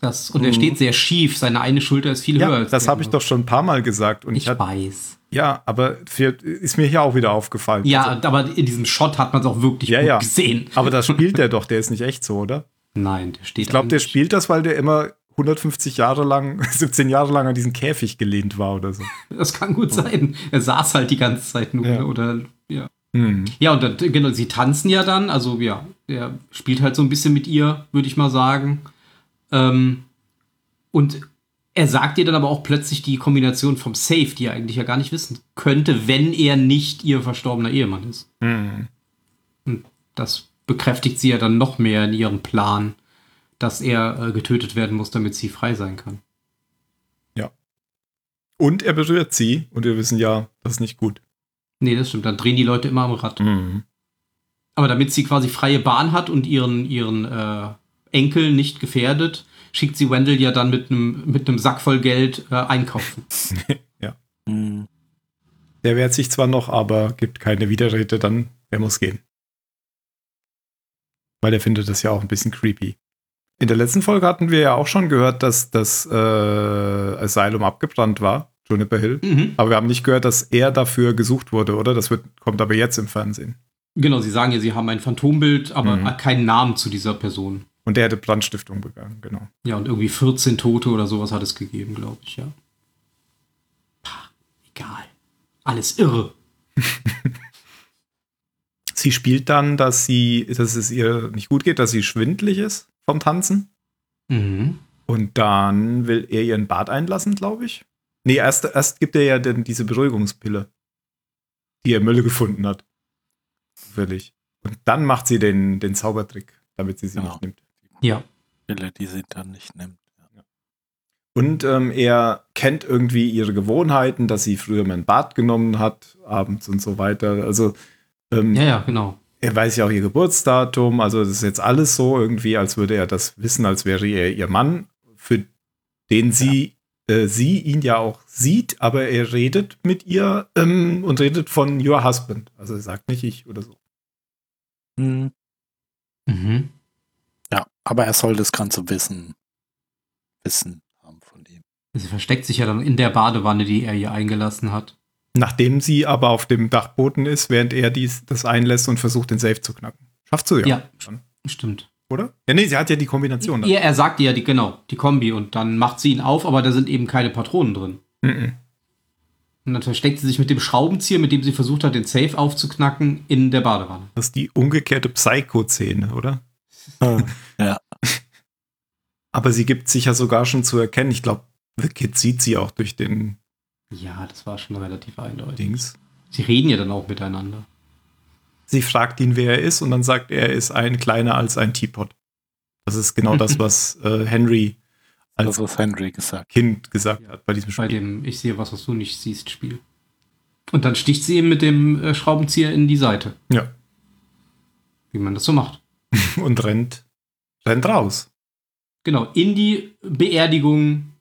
Das, und er Mhm. steht sehr schief. Seine eine Schulter ist viel höher Ja, als das habe ich doch schon ein paar Mal gesagt. Und ich, Ich hatte, weiß. ja, aber für, ist mir hier auch wieder aufgefallen. Ja, Also, aber in diesem Shot hat man es auch wirklich Ja, gut ja. gesehen. aber das spielt der doch, der ist nicht echt so, oder? Nein, der steht Ich glaube, der spielt das, weil der immer 150 Jahre lang, 17 Jahre lang an diesen Käfig gelehnt war oder so. Das kann gut sein. Er saß halt die ganze Zeit nur. Ja. Oder, ja. Hm. Ja, und dann, genau, sie tanzen ja dann. Also, ja, er spielt halt so ein bisschen mit ihr, würde ich mal sagen. Ähm, und er sagt ihr dann aber auch plötzlich die Kombination vom Safe, die er eigentlich ja gar nicht wissen könnte, wenn er nicht ihr verstorbener Ehemann ist. Hm. Das bekräftigt sie ja dann noch mehr in ihrem Plan, dass er äh, getötet werden muss, damit sie frei sein kann. Und er berührt sie und wir wissen ja, das ist nicht gut. Nee, das stimmt. Dann drehen die Leute immer am Rad. Hm. Aber damit sie quasi freie Bahn hat und ihren, ihren äh, Enkel nicht gefährdet, schickt sie Wendell ja dann mit einem mit einem Sack voll Geld äh, einkaufen. Mhm. Der wehrt sich zwar noch, aber gibt keine Widerrede, dann er muss gehen. Weil er findet das ja auch ein bisschen creepy. In der letzten Folge hatten wir ja auch schon gehört, dass das äh, Asylum abgebrannt war, Juniper Hill. Mhm. Aber wir haben nicht gehört, dass er dafür gesucht wurde, oder? Das wird, kommt aber jetzt im Fernsehen. Genau, sie sagen ja, sie haben ein Phantombild, aber Mhm. keinen Namen zu dieser Person. Und der hätte Brandstiftung begangen, genau. Ja, und irgendwie 14 Tote oder sowas hat es gegeben, glaube ich, ja. Pah, egal. Alles irre. Sie spielt dann, dass sie, dass es ihr nicht gut geht, dass sie schwindlig ist vom Tanzen. Mhm. Und dann will er ihren Bart einlassen, glaube ich. Nee, erst, erst gibt er ja denn diese Beruhigungspille, die er Mülle gefunden hat. Zufällig. Und dann macht sie den, den Zaubertrick, damit sie sie Genau. nicht nimmt. Ja. Pille, die sie dann nicht nimmt. Ja. Und ähm, er kennt irgendwie ihre Gewohnheiten, dass sie früher mal ein Bad genommen hat, abends und so weiter. Also ähm, Ja, ja, genau. er weiß ja auch ihr Geburtsdatum. Also das ist jetzt alles so irgendwie, als würde er das wissen, als wäre er ihr Mann, für den sie, äh, sie ihn ja auch sieht, aber er redet mit ihr ähm, und redet von your husband. Also er sagt nicht ich oder so. Mhm. Mhm. Aber er soll das Ganze wissen. Wissen haben von ihm. Sie versteckt sich ja dann in der Badewanne, die er ihr eingelassen hat. Nachdem sie aber auf dem Dachboden ist, während er dies, das einlässt und versucht, den Safe zu knacken. Schafft sie ja. Ja. Schon, Stimmt. oder? Ja, nee, sie hat ja die Kombination. dann. Ja, er sagt ihr ja, die, genau, die Kombi. Und dann macht sie ihn auf, aber da sind eben keine Patronen drin. Mhm. Und dann versteckt sie sich mit dem Schraubenzieher, mit dem sie versucht hat, den Safe aufzuknacken, in der Badewanne. Das ist die umgekehrte Psycho-Szene, oder? ja. Aber sie gibt sich ja sogar schon zu erkennen. Ich glaube, The Kid sieht sie auch durch den Ja, das war schon relativ eindeutig. Dings. Sie reden ja dann auch miteinander. Sie fragt ihn, wer er ist, und dann sagt er, er ist ein kleiner als ein Teapot. Das ist genau das, was äh, Henry als Das Henry gesagt. Kind gesagt hat bei diesem Bei Spiel. dem Ich sehe was, was du nicht siehst, Spiel. Und dann sticht sie ihm mit dem äh, Schraubenzieher in die Seite. Ja. Wie man das so macht. Und rennt, rennt raus. Genau, in die Beerdigung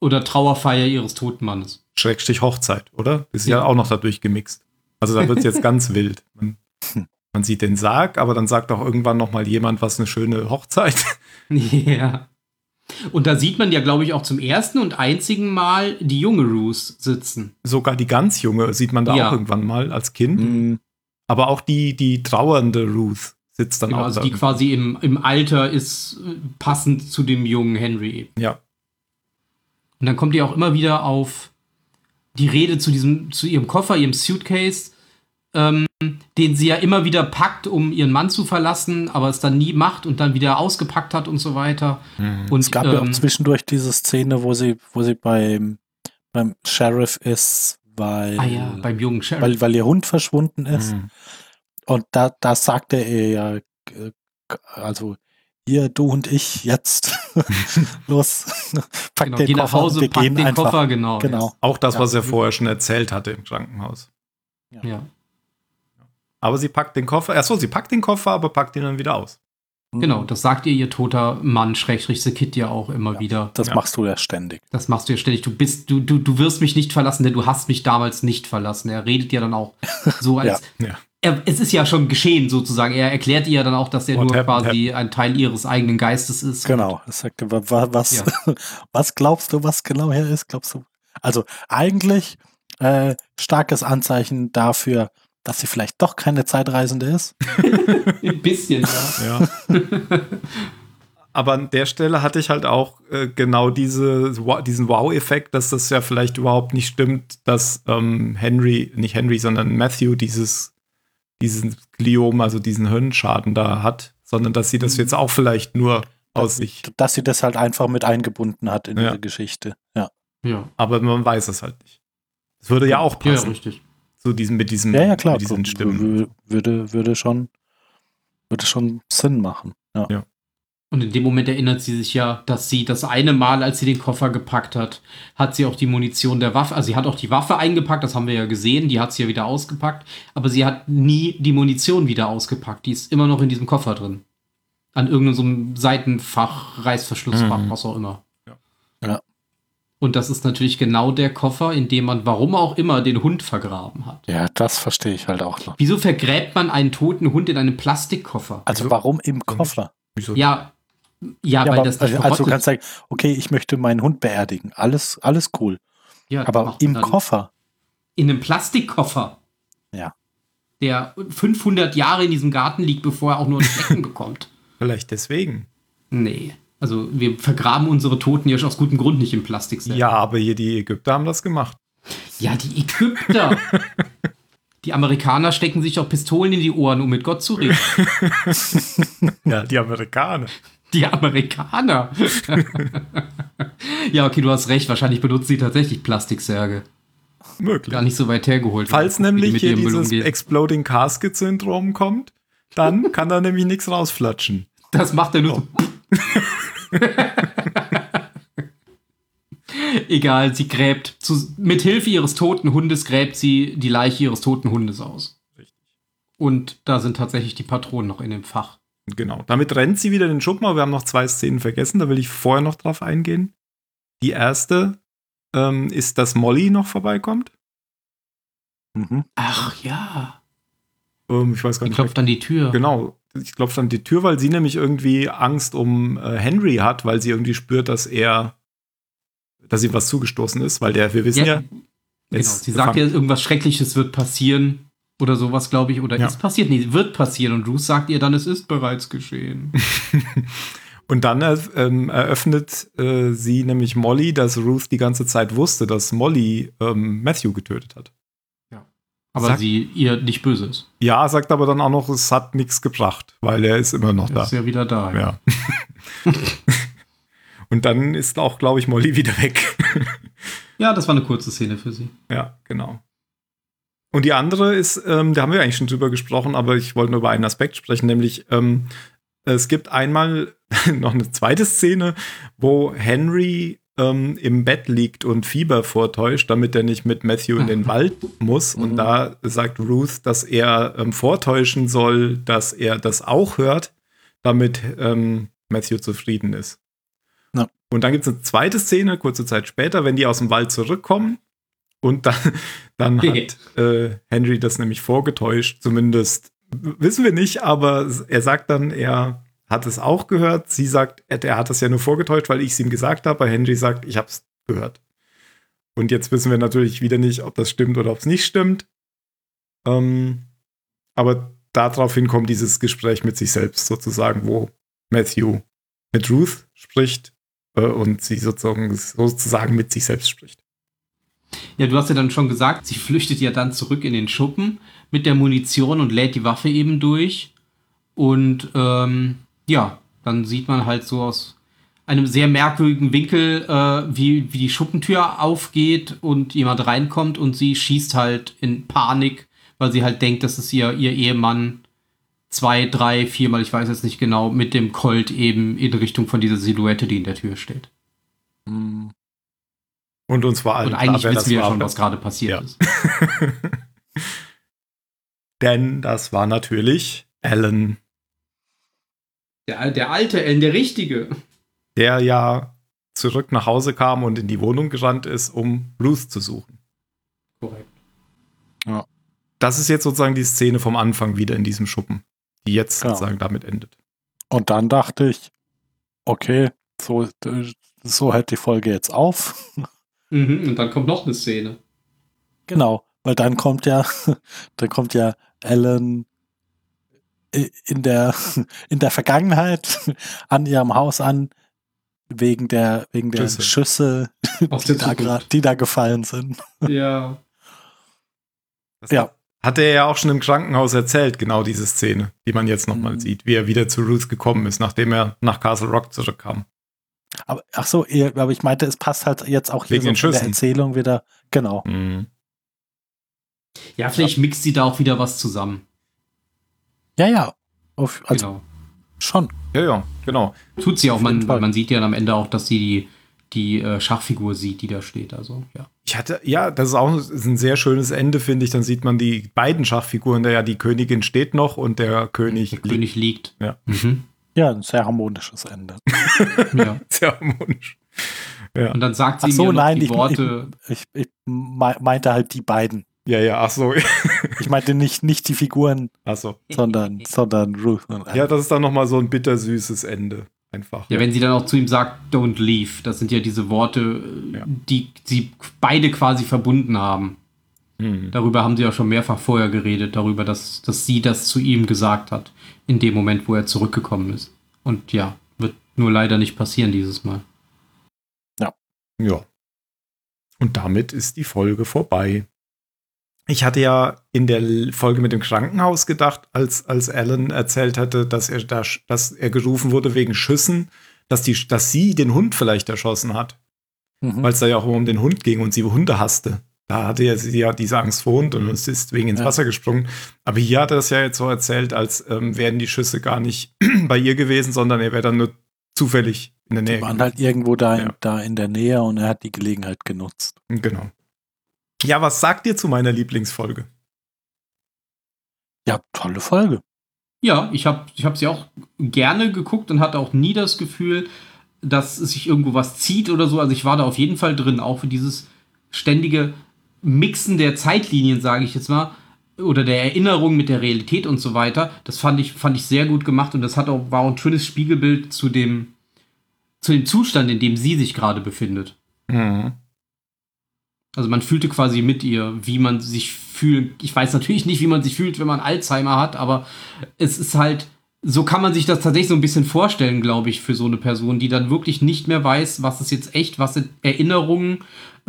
oder Trauerfeier ihres toten Mannes. Schrägstrich Hochzeit, oder? Ist ja, Ja. auch noch dadurch gemixt. Also da wird es jetzt ganz wild. Man, man sieht den Sarg, aber dann sagt auch irgendwann noch mal jemand, was eine schöne Hochzeit. Ja. Und da sieht man ja, glaube ich, auch zum ersten und einzigen Mal die junge Ruth sitzen. Sogar die ganz junge sieht man da Ja. auch irgendwann mal als Kind. Mhm. Aber auch die, die trauernde Ruth sitzt dann Genau, auch also da. die quasi im, im Alter ist äh, passend zu dem jungen Henry. Ja, Und dann kommt ihr auch immer wieder auf die Rede zu diesem, zu ihrem Koffer, ihrem Suitcase, ähm, den sie ja immer wieder packt, um ihren Mann zu verlassen, aber es dann nie macht und dann wieder ausgepackt hat und so weiter. Und Es gab ja auch ähm, zwischendurch diese Szene, wo sie, wo sie beim, beim Sheriff ist, weil, ah ja, beim jungen Sheriff. weil, weil ihr Hund verschwunden ist. Mhm. Und da, da sagte er ja, äh, also ihr, du und ich, jetzt los, pack genau, den geh nach Koffer, Hause, wir pack gehen den einfach. Koffer, genau. Genau. Auch das, Ja. was er vorher schon erzählt hatte im Krankenhaus. Ja. Aber sie packt den Koffer, achso, sie packt den Koffer, aber packt ihn dann wieder aus. Genau, das sagt ihr ihr toter Mann, Schrägstrich The Kid ja auch immer Ja. wieder. Das Ja. machst du ja ständig. Das machst du ja ständig. Du bist, du, du, du wirst mich nicht verlassen, denn du hast mich damals nicht verlassen. Er redet ja dann auch so als. Ja. Er, es ist ja schon geschehen sozusagen. Er erklärt ihr ja dann auch, dass er What nur happened, quasi ein Teil ihres eigenen Geistes ist. Genau. Er was, Ja. was glaubst du, was genau hier ist? Glaubst du? Also eigentlich äh, starkes Anzeichen dafür, dass sie vielleicht doch keine Zeitreisende ist. Ein bisschen, ja. Ja. Aber an der Stelle hatte ich halt auch äh, genau diese, diesen Wow-Effekt, dass das ja vielleicht überhaupt nicht stimmt, dass ähm, Henry, nicht Henry, sondern Matthew dieses, diesen Gliom, also diesen Hirnschaden da hat, sondern dass sie das Mhm. jetzt auch vielleicht nur aus sich. Dass sie das halt einfach mit eingebunden hat in Ja. diese Geschichte. Ja. Ja, Aber man weiß es halt nicht. Es würde ja auch ja passen, richtig. zu diesem, mit diesem, Ja, ja, klar. mit diesen Stimmen. Würde, würde schon, würde schon Sinn machen. Ja. Und in dem Moment erinnert sie sich ja, dass sie das eine Mal, als sie den Koffer gepackt hat, hat sie auch die Munition der Waffe, also sie hat auch die Waffe eingepackt, das haben wir ja gesehen, die hat sie ja wieder ausgepackt, aber sie hat nie die Munition wieder ausgepackt, die ist immer noch in diesem Koffer drin. An irgendeinem so Seitenfach, Reißverschlussfach, Mhm. was auch immer. Ja. Ja. Und das ist natürlich genau der Koffer, in dem man, warum auch immer, den Hund vergraben hat. Ja, das verstehe ich halt auch noch. Wieso vergräbt man einen toten Hund in einem Plastikkoffer? Also warum im Koffer? Wieso? Ja, ja, Ja, weil aber, das nicht also, also du kannst sagen, okay, ich möchte meinen Hund beerdigen. Alles, alles cool. Ja, Aber im Koffer. In einem Plastikkoffer. Ja. Der 500 Jahre in diesem Garten liegt, bevor er auch nur einen Flecken bekommt. Vielleicht deswegen. Nee. Also wir vergraben unsere Toten ja schon aus gutem Grund nicht im Plastik. Ja, aber hier die Ägypter haben das gemacht. Ja, die Ägypter. die Amerikaner stecken sich auch Pistolen in die Ohren, um mit Gott zu reden. Ja, die Amerikaner. Die Amerikaner. ja, okay, du hast recht. Wahrscheinlich benutzen sie tatsächlich Plastiksärge. Möglich. Gar nicht so weit hergeholt. Falls die nämlich mit hier dieses. Exploding Casket Syndrom kommt, dann kann da nämlich nichts rausflatschen. Das macht er nur so. Egal, sie gräbt. Zu, mit Hilfe ihres toten Hundes gräbt sie die Leiche ihres toten Hundes aus. Richtig. Und da sind tatsächlich die Patronen noch in dem Fach. Genau. Damit rennt sie wieder in den Schuppen, aber wir haben noch zwei Szenen vergessen, da will ich vorher noch drauf eingehen. Die erste ähm, ist, dass Molly noch vorbeikommt. Mhm. Ach ja. Ähm, ich weiß gar Die nicht. klopft an die Tür. Genau. Ich klopft an die Tür, weil sie nämlich irgendwie Angst um äh, Henry hat, weil sie irgendwie spürt, dass er, dass ihm was zugestoßen ist, weil der, wir wissen ja, Ja, genau. Sie sagt ja, irgendwas Schreckliches wird passieren. Oder sowas, glaube ich. Oder Ja. ist passiert? Nee, wird passieren. Und Ruth sagt ihr dann, es ist bereits geschehen. Und dann äh, ähm, eröffnet äh, sie nämlich Molly, dass Ruth die ganze Zeit wusste, dass Molly ähm, Matthew getötet hat. Aber Sag- sie ihr nicht böse ist. Ja, sagt aber dann auch noch, es hat nichts gebracht, weil er ist immer noch Er da. ist ja wieder da. Ja. Und dann ist auch, glaube ich, Molly wieder weg. ja, das war eine kurze Szene für sie. ja, genau. Und die andere ist, ähm, da haben wir eigentlich schon drüber gesprochen, aber ich wollte nur über einen Aspekt sprechen, nämlich ähm, es gibt einmal noch eine zweite Szene, wo Henry ähm, im Bett liegt und Fieber vortäuscht, damit er nicht mit Matthew in den Wald muss. Und Mhm. da sagt Ruth, dass er ähm, vortäuschen soll, dass er das auch hört, damit ähm, Matthew zufrieden ist. Ja. Und dann gibt es eine zweite Szene, kurze Zeit später, wenn die aus dem Wald zurückkommen. Und dann, dann hat äh, Henry das nämlich vorgetäuscht, zumindest wissen wir nicht, aber er sagt dann, er hat es auch gehört. Sie sagt, er, er hat es ja nur vorgetäuscht, weil ich es ihm gesagt habe. Aber Henry sagt, ich habe es gehört. Und jetzt wissen wir natürlich wieder nicht, ob das stimmt oder ob es nicht stimmt. Ähm, aber daraufhin kommt dieses Gespräch mit sich selbst sozusagen, wo Matthew mit Ruth spricht äh, und sie sozusagen, sozusagen mit sich selbst spricht. Ja, du hast ja dann schon gesagt, sie flüchtet ja dann zurück in den Schuppen mit der Munition und lädt die Waffe eben durch. Und ähm, ja, dann sieht man halt so aus einem sehr merkwürdigen Winkel, äh, wie, wie die Schuppentür aufgeht und jemand reinkommt und sie schießt halt in Panik, weil sie halt denkt, dass es ihr, ihr Ehemann zwei, drei, viermal, ich weiß jetzt nicht genau, mit dem Colt eben in Richtung von dieser Silhouette, die in der Tür steht. Und uns war allen Und eigentlich klar, wer wissen wir ja war. schon, was gerade passiert Ja. ist. Denn das war natürlich Alan, Der, der alte Ellen, der richtige. der ja zurück nach Hause kam und in die Wohnung gerannt ist, um Ruth zu suchen. Korrekt. Das ist jetzt sozusagen die Szene vom Anfang wieder in diesem Schuppen, die jetzt Genau. sozusagen damit endet. Und dann dachte ich, okay, so, so hört die Folge jetzt auf. Mhm, und dann kommt noch eine Szene. Genau, weil dann kommt ja, dann kommt ja Ellen i- in der, in der Vergangenheit an ihrem Haus an, wegen der, wegen der Schüsse. Schüsse, die der da, die da gefallen sind. Ja. Das Ja. Hat er ja auch schon im Krankenhaus erzählt, genau diese Szene, die man jetzt nochmal Mhm. sieht, wie er wieder zu Ruth gekommen ist, nachdem er nach Castle Rock zurückkam. Aber, ach so, ihr- aber ich meinte, es passt halt jetzt auch hier Wegen so von der. Erzählung wieder. Genau. Mhm. Ja, vielleicht mixt sie da auch wieder was zusammen. Ja, ja. Auf, also genau. schon. Ja, ja, genau. Tut sie auch. Man, man sieht ja am Ende auch, dass sie die, die äh, Schachfigur sieht, die da steht. Also, ja. Ich hatte, ja, das ist auch ist ein sehr schönes Ende, finde ich. Dann sieht man die beiden Schachfiguren, da ja die Königin steht noch und der König Der liegt. König liegt. Ja. Mhm. Ja, ein sehr harmonisches Ende. ja. Sehr harmonisch. Ja, Und dann sagt sie Ach so, mir nein, die ich- Worte. Ich, ich mei- meinte halt die beiden. ja, ja, ach so. Ich meinte nicht, nicht die Figuren, ach so. sondern, sondern Ruth. Ja, das ist dann nochmal so ein bittersüßes Ende. Einfach. Ja, wenn sie dann auch zu ihm sagt, don't leave, das sind ja diese Worte, Ja. die sie beide quasi verbunden haben. Hm. Darüber haben sie ja schon mehrfach vorher geredet, darüber, dass, dass sie das zu ihm gesagt hat, in dem Moment, wo er zurückgekommen ist. Und ja, wird nur leider nicht passieren dieses Mal. Ja. Und damit ist die Folge vorbei. Ich hatte ja in der Folge mit dem Krankenhaus gedacht, als, als Alan erzählt hatte, dass er, da, dass er gerufen wurde wegen Schüssen, dass, die, dass sie den Hund vielleicht erschossen hat, Mhm. weil es da ja auch um den Hund ging und sie Hunde hasste. Da hatte er sie ja diese Angst vor Hund und es ist wegen ins Ja. Wasser gesprungen. Aber hier hat er es ja jetzt so erzählt, als ähm, wären die Schüsse gar nicht bei ihr gewesen, sondern er wäre dann nur zufällig in der Nähe. Die waren halt irgendwo da, in, Ja. da in der Nähe und er hat die Gelegenheit genutzt. Genau. Ja, was sagt ihr zu meiner Lieblingsfolge? Ja, tolle Folge. Ja, ich habe ich hab sie auch gerne geguckt und hatte auch nie das Gefühl, dass sich irgendwo was zieht oder so. Also ich war da auf jeden Fall drin, auch für dieses ständige Mixen der Zeitlinien, sage ich jetzt mal, oder der Erinnerung mit der Realität und so weiter. Das fand ich, fand ich sehr gut gemacht und das hat auch, war auch ein schönes Spiegelbild zu dem, zu dem Zustand, in dem sie sich gerade befindet. Mhm. Also man fühlte quasi mit ihr, wie man sich fühlt. Ich weiß natürlich nicht, wie man sich fühlt, wenn man Alzheimer hat, aber es ist halt, so kann man sich das tatsächlich so ein bisschen vorstellen, glaube ich, für so eine Person, die dann wirklich nicht mehr weiß, was ist jetzt echt, was sind Erinnerungen,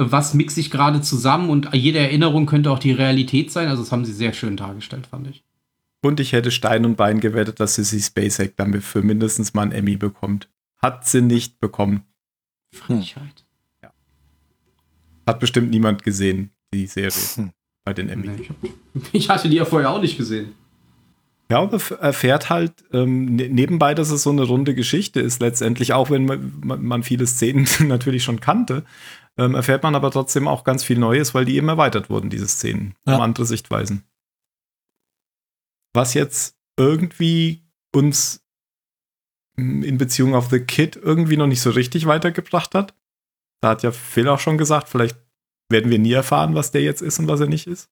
was mixt sich gerade zusammen und jede Erinnerung könnte auch die Realität sein. Also das haben sie sehr schön dargestellt, fand ich. Und ich hätte Stein und Bein gewettet, dass Sissy Spacek dann für mindestens mal einen Emmy bekommt. Hat sie nicht bekommen. Frechheit. Hat bestimmt niemand gesehen, die Serie Hm. bei den Emmys. Nee, ich, hab, ich hatte die ja vorher auch nicht gesehen. Ja, aber f- erfährt halt ähm, ne- nebenbei, dass es so eine runde Geschichte ist, letztendlich, auch wenn man, man, man viele Szenen natürlich schon kannte, ähm, erfährt man aber trotzdem auch ganz viel Neues, weil die eben erweitert wurden, diese Szenen, um Ja. andere Sichtweisen. Was jetzt irgendwie uns in Beziehung auf The Kid irgendwie noch nicht so richtig weitergebracht hat. Da hat ja Phil auch schon gesagt, vielleicht werden wir nie erfahren, was der jetzt ist und was er nicht ist.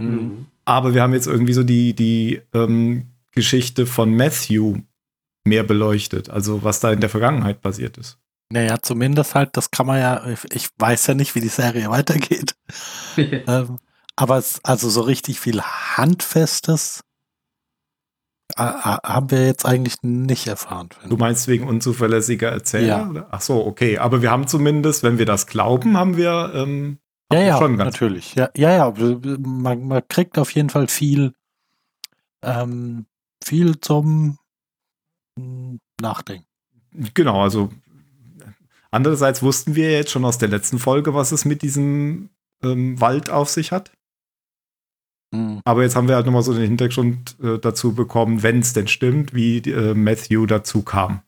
Mhm. Aber wir haben jetzt irgendwie so die, die ähm, Geschichte von Matthew mehr beleuchtet, also was da in der Vergangenheit passiert ist. Naja, zumindest halt, das kann man ja, ich weiß ja nicht, wie die Serie weitergeht. ähm, Aber es, also so richtig viel Handfestes äh, äh, haben wir jetzt eigentlich nicht erfahren. Du meinst wegen unzuverlässiger Erzähler? Ja. Ach so, okay. Aber wir haben zumindest, wenn wir das glauben, haben wir ähm, Ja, ja, schon ganz natürlich. Ja, ja, ja. Man, man kriegt auf jeden Fall viel, ähm, viel zum mm, Nachdenken. Genau, also andererseits wussten wir jetzt schon aus der letzten Folge, was es mit diesem ähm, Wald auf sich hat. Mm, Aber jetzt haben wir halt nochmal so den Hintergrund äh, dazu bekommen, wenn es denn stimmt, wie äh, Matthew dazu kam.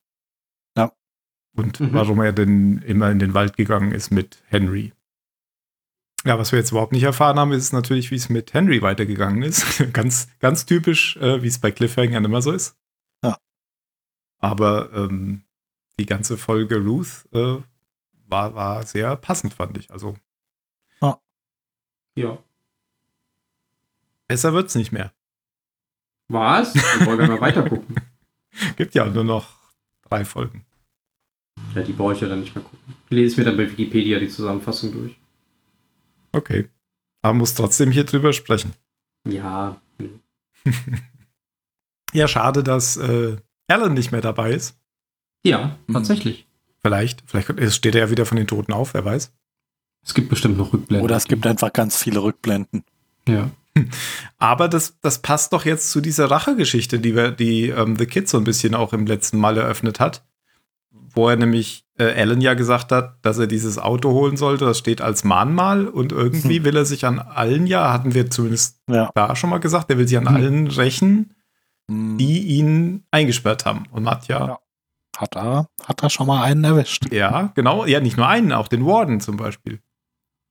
Ja. Und Mhm. warum er denn immer in den Wald gegangen ist mit Henry. Ja, was wir jetzt überhaupt nicht erfahren haben, ist natürlich, wie es mit Henry weitergegangen ist. ganz, ganz typisch, äh, wie es bei Cliffhangern immer so ist. Ja. Aber ähm, die ganze Folge Ruth äh, war, war sehr passend, fand ich. Also Ja. besser wird's nicht mehr. Was? Dann wollen wir mal weiter gucken. Gibt ja nur noch drei Folgen. Ja, die brauche ich ja dann nicht mehr gucken. Ich lese mir dann bei Wikipedia die Zusammenfassung durch. Okay. Aber muss trotzdem hier drüber sprechen. Ja. Ja, schade, dass äh, Alan nicht mehr dabei ist. Ja, Mhm. tatsächlich. Vielleicht. Vielleicht steht er ja wieder von den Toten auf, wer weiß. Es gibt bestimmt noch Rückblenden. Oder es gibt einfach ganz viele Rückblenden. Ja. Aber das, das passt doch jetzt zu dieser Rachegeschichte, die wir, die ähm, The Kid so ein bisschen auch im letzten Mal eröffnet hat. Wo er nämlich äh, Alan ja gesagt hat, dass er dieses Auto holen sollte. Das steht als Mahnmal und irgendwie Hm. will er sich an allen, ja, hatten wir zumindest Ja. da schon mal gesagt, er will sich an Hm. allen rächen, Mm, die ihn eingesperrt haben. Und hat ja Ja. Hat er, hat er schon mal einen erwischt. Ja, genau. Ja, nicht nur einen, auch den Warden zum Beispiel.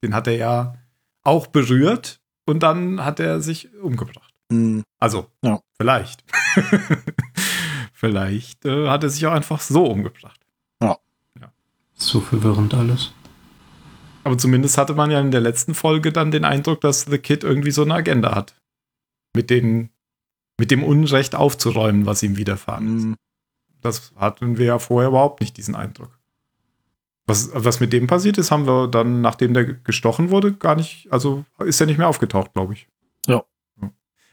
Den hat er ja auch berührt und dann hat er sich umgebracht. Mm, Also, Ja. vielleicht. vielleicht äh, hat er sich auch einfach so umgebracht. So verwirrend alles. Aber zumindest hatte man ja in der letzten Folge dann den Eindruck, dass The Kid irgendwie so eine Agenda hat. Mit, den, mit dem Unrecht aufzuräumen, was ihm widerfahren ist. Das hatten wir ja vorher überhaupt nicht, diesen Eindruck. Was, was mit dem passiert ist, haben wir dann, nachdem der gestochen wurde, gar nicht, also ist er nicht mehr aufgetaucht, glaube ich. Ja.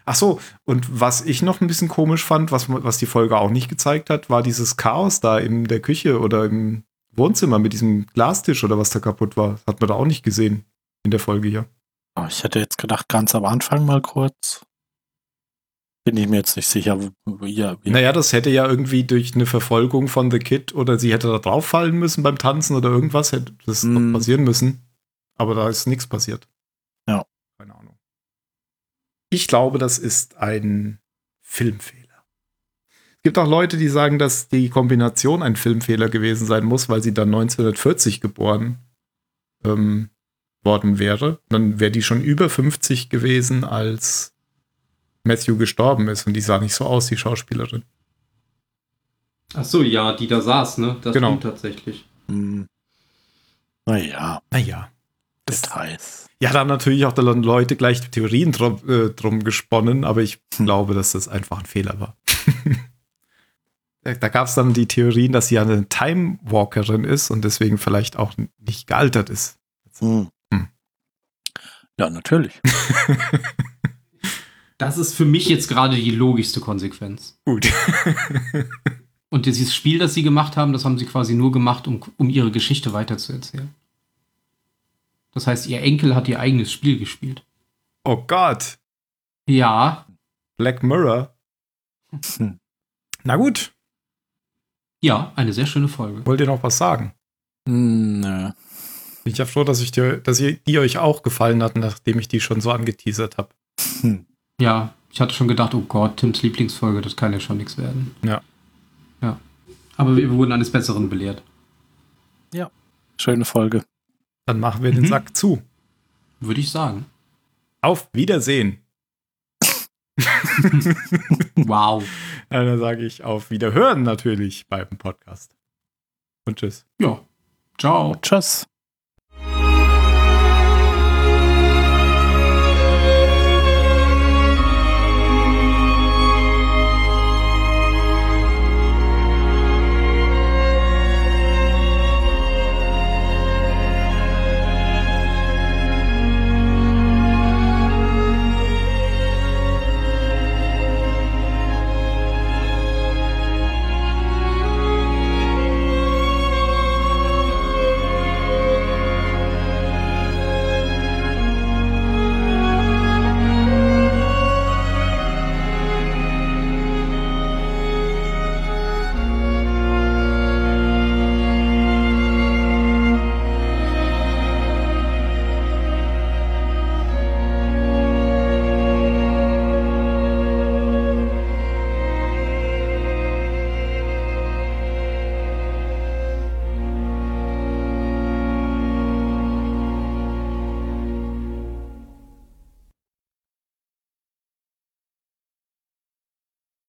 Ach so, und was ich noch ein bisschen komisch fand, was, was die Folge auch nicht gezeigt hat, war dieses Chaos da in der Küche oder im Wohnzimmer mit diesem Glastisch oder was da kaputt war. Das hat man da auch nicht gesehen in der Folge hier. Oh, Ich hätte jetzt gedacht, ganz am Anfang mal kurz. Bin ich mir jetzt nicht sicher. Ja, wie, Naja, das hätte ja irgendwie durch eine Verfolgung von The Kid oder sie hätte da drauf fallen müssen beim Tanzen oder irgendwas, hätte das Mm. noch passieren müssen. Aber da ist nichts passiert. Ja. Keine Ahnung. Ich glaube, das ist ein Filmfehler. Es gibt auch Leute, die sagen, dass die Kombination ein Filmfehler gewesen sein muss, weil sie dann 1940 geboren ähm, worden wäre. Dann wäre die schon über 50 gewesen, als Matthew gestorben ist. Und die sah nicht so aus, die Schauspielerin. Ach so, ja, die da saß, ne? Das Genau. stimmt tatsächlich. mm, naja, Naja. Das, Details. ja, da haben natürlich auch dann Leute gleich Theorien drum, äh, drum gesponnen, aber ich Hm. glaube, dass das einfach ein Fehler war. da da gab es dann die Theorien, dass sie eine Time Walkerin ist und deswegen vielleicht auch nicht gealtert ist. Mm. Hm. Ja, natürlich. Das ist für mich jetzt gerade die logischste Konsequenz. Gut. Und dieses Spiel, das sie gemacht haben, das haben sie quasi nur gemacht, um, um ihre Geschichte weiterzuerzählen. Das heißt, ihr Enkel hat ihr eigenes Spiel gespielt. oh Gott. Ja, Black Mirror. Hm. Na gut. ja, eine sehr schöne Folge. Wollt ihr noch was sagen? Nö. Bin ich ja froh, dass, ich dir, dass ihr, die euch auch gefallen hat, nachdem ich die schon so angeteasert habe. Hm. Ja, ich hatte schon gedacht, oh Gott, Tims Lieblingsfolge, das kann ja schon nichts werden. Ja. Ja. Aber wir wurden eines Besseren belehrt. Schöne Folge. Dann machen wir den Mhm. Sack zu. Würde ich sagen. Auf Wiedersehen. Wow. Ja, dann sage ich auf Wiederhören natürlich beim Podcast. Und tschüss. Ja. Ciao. Tschüss.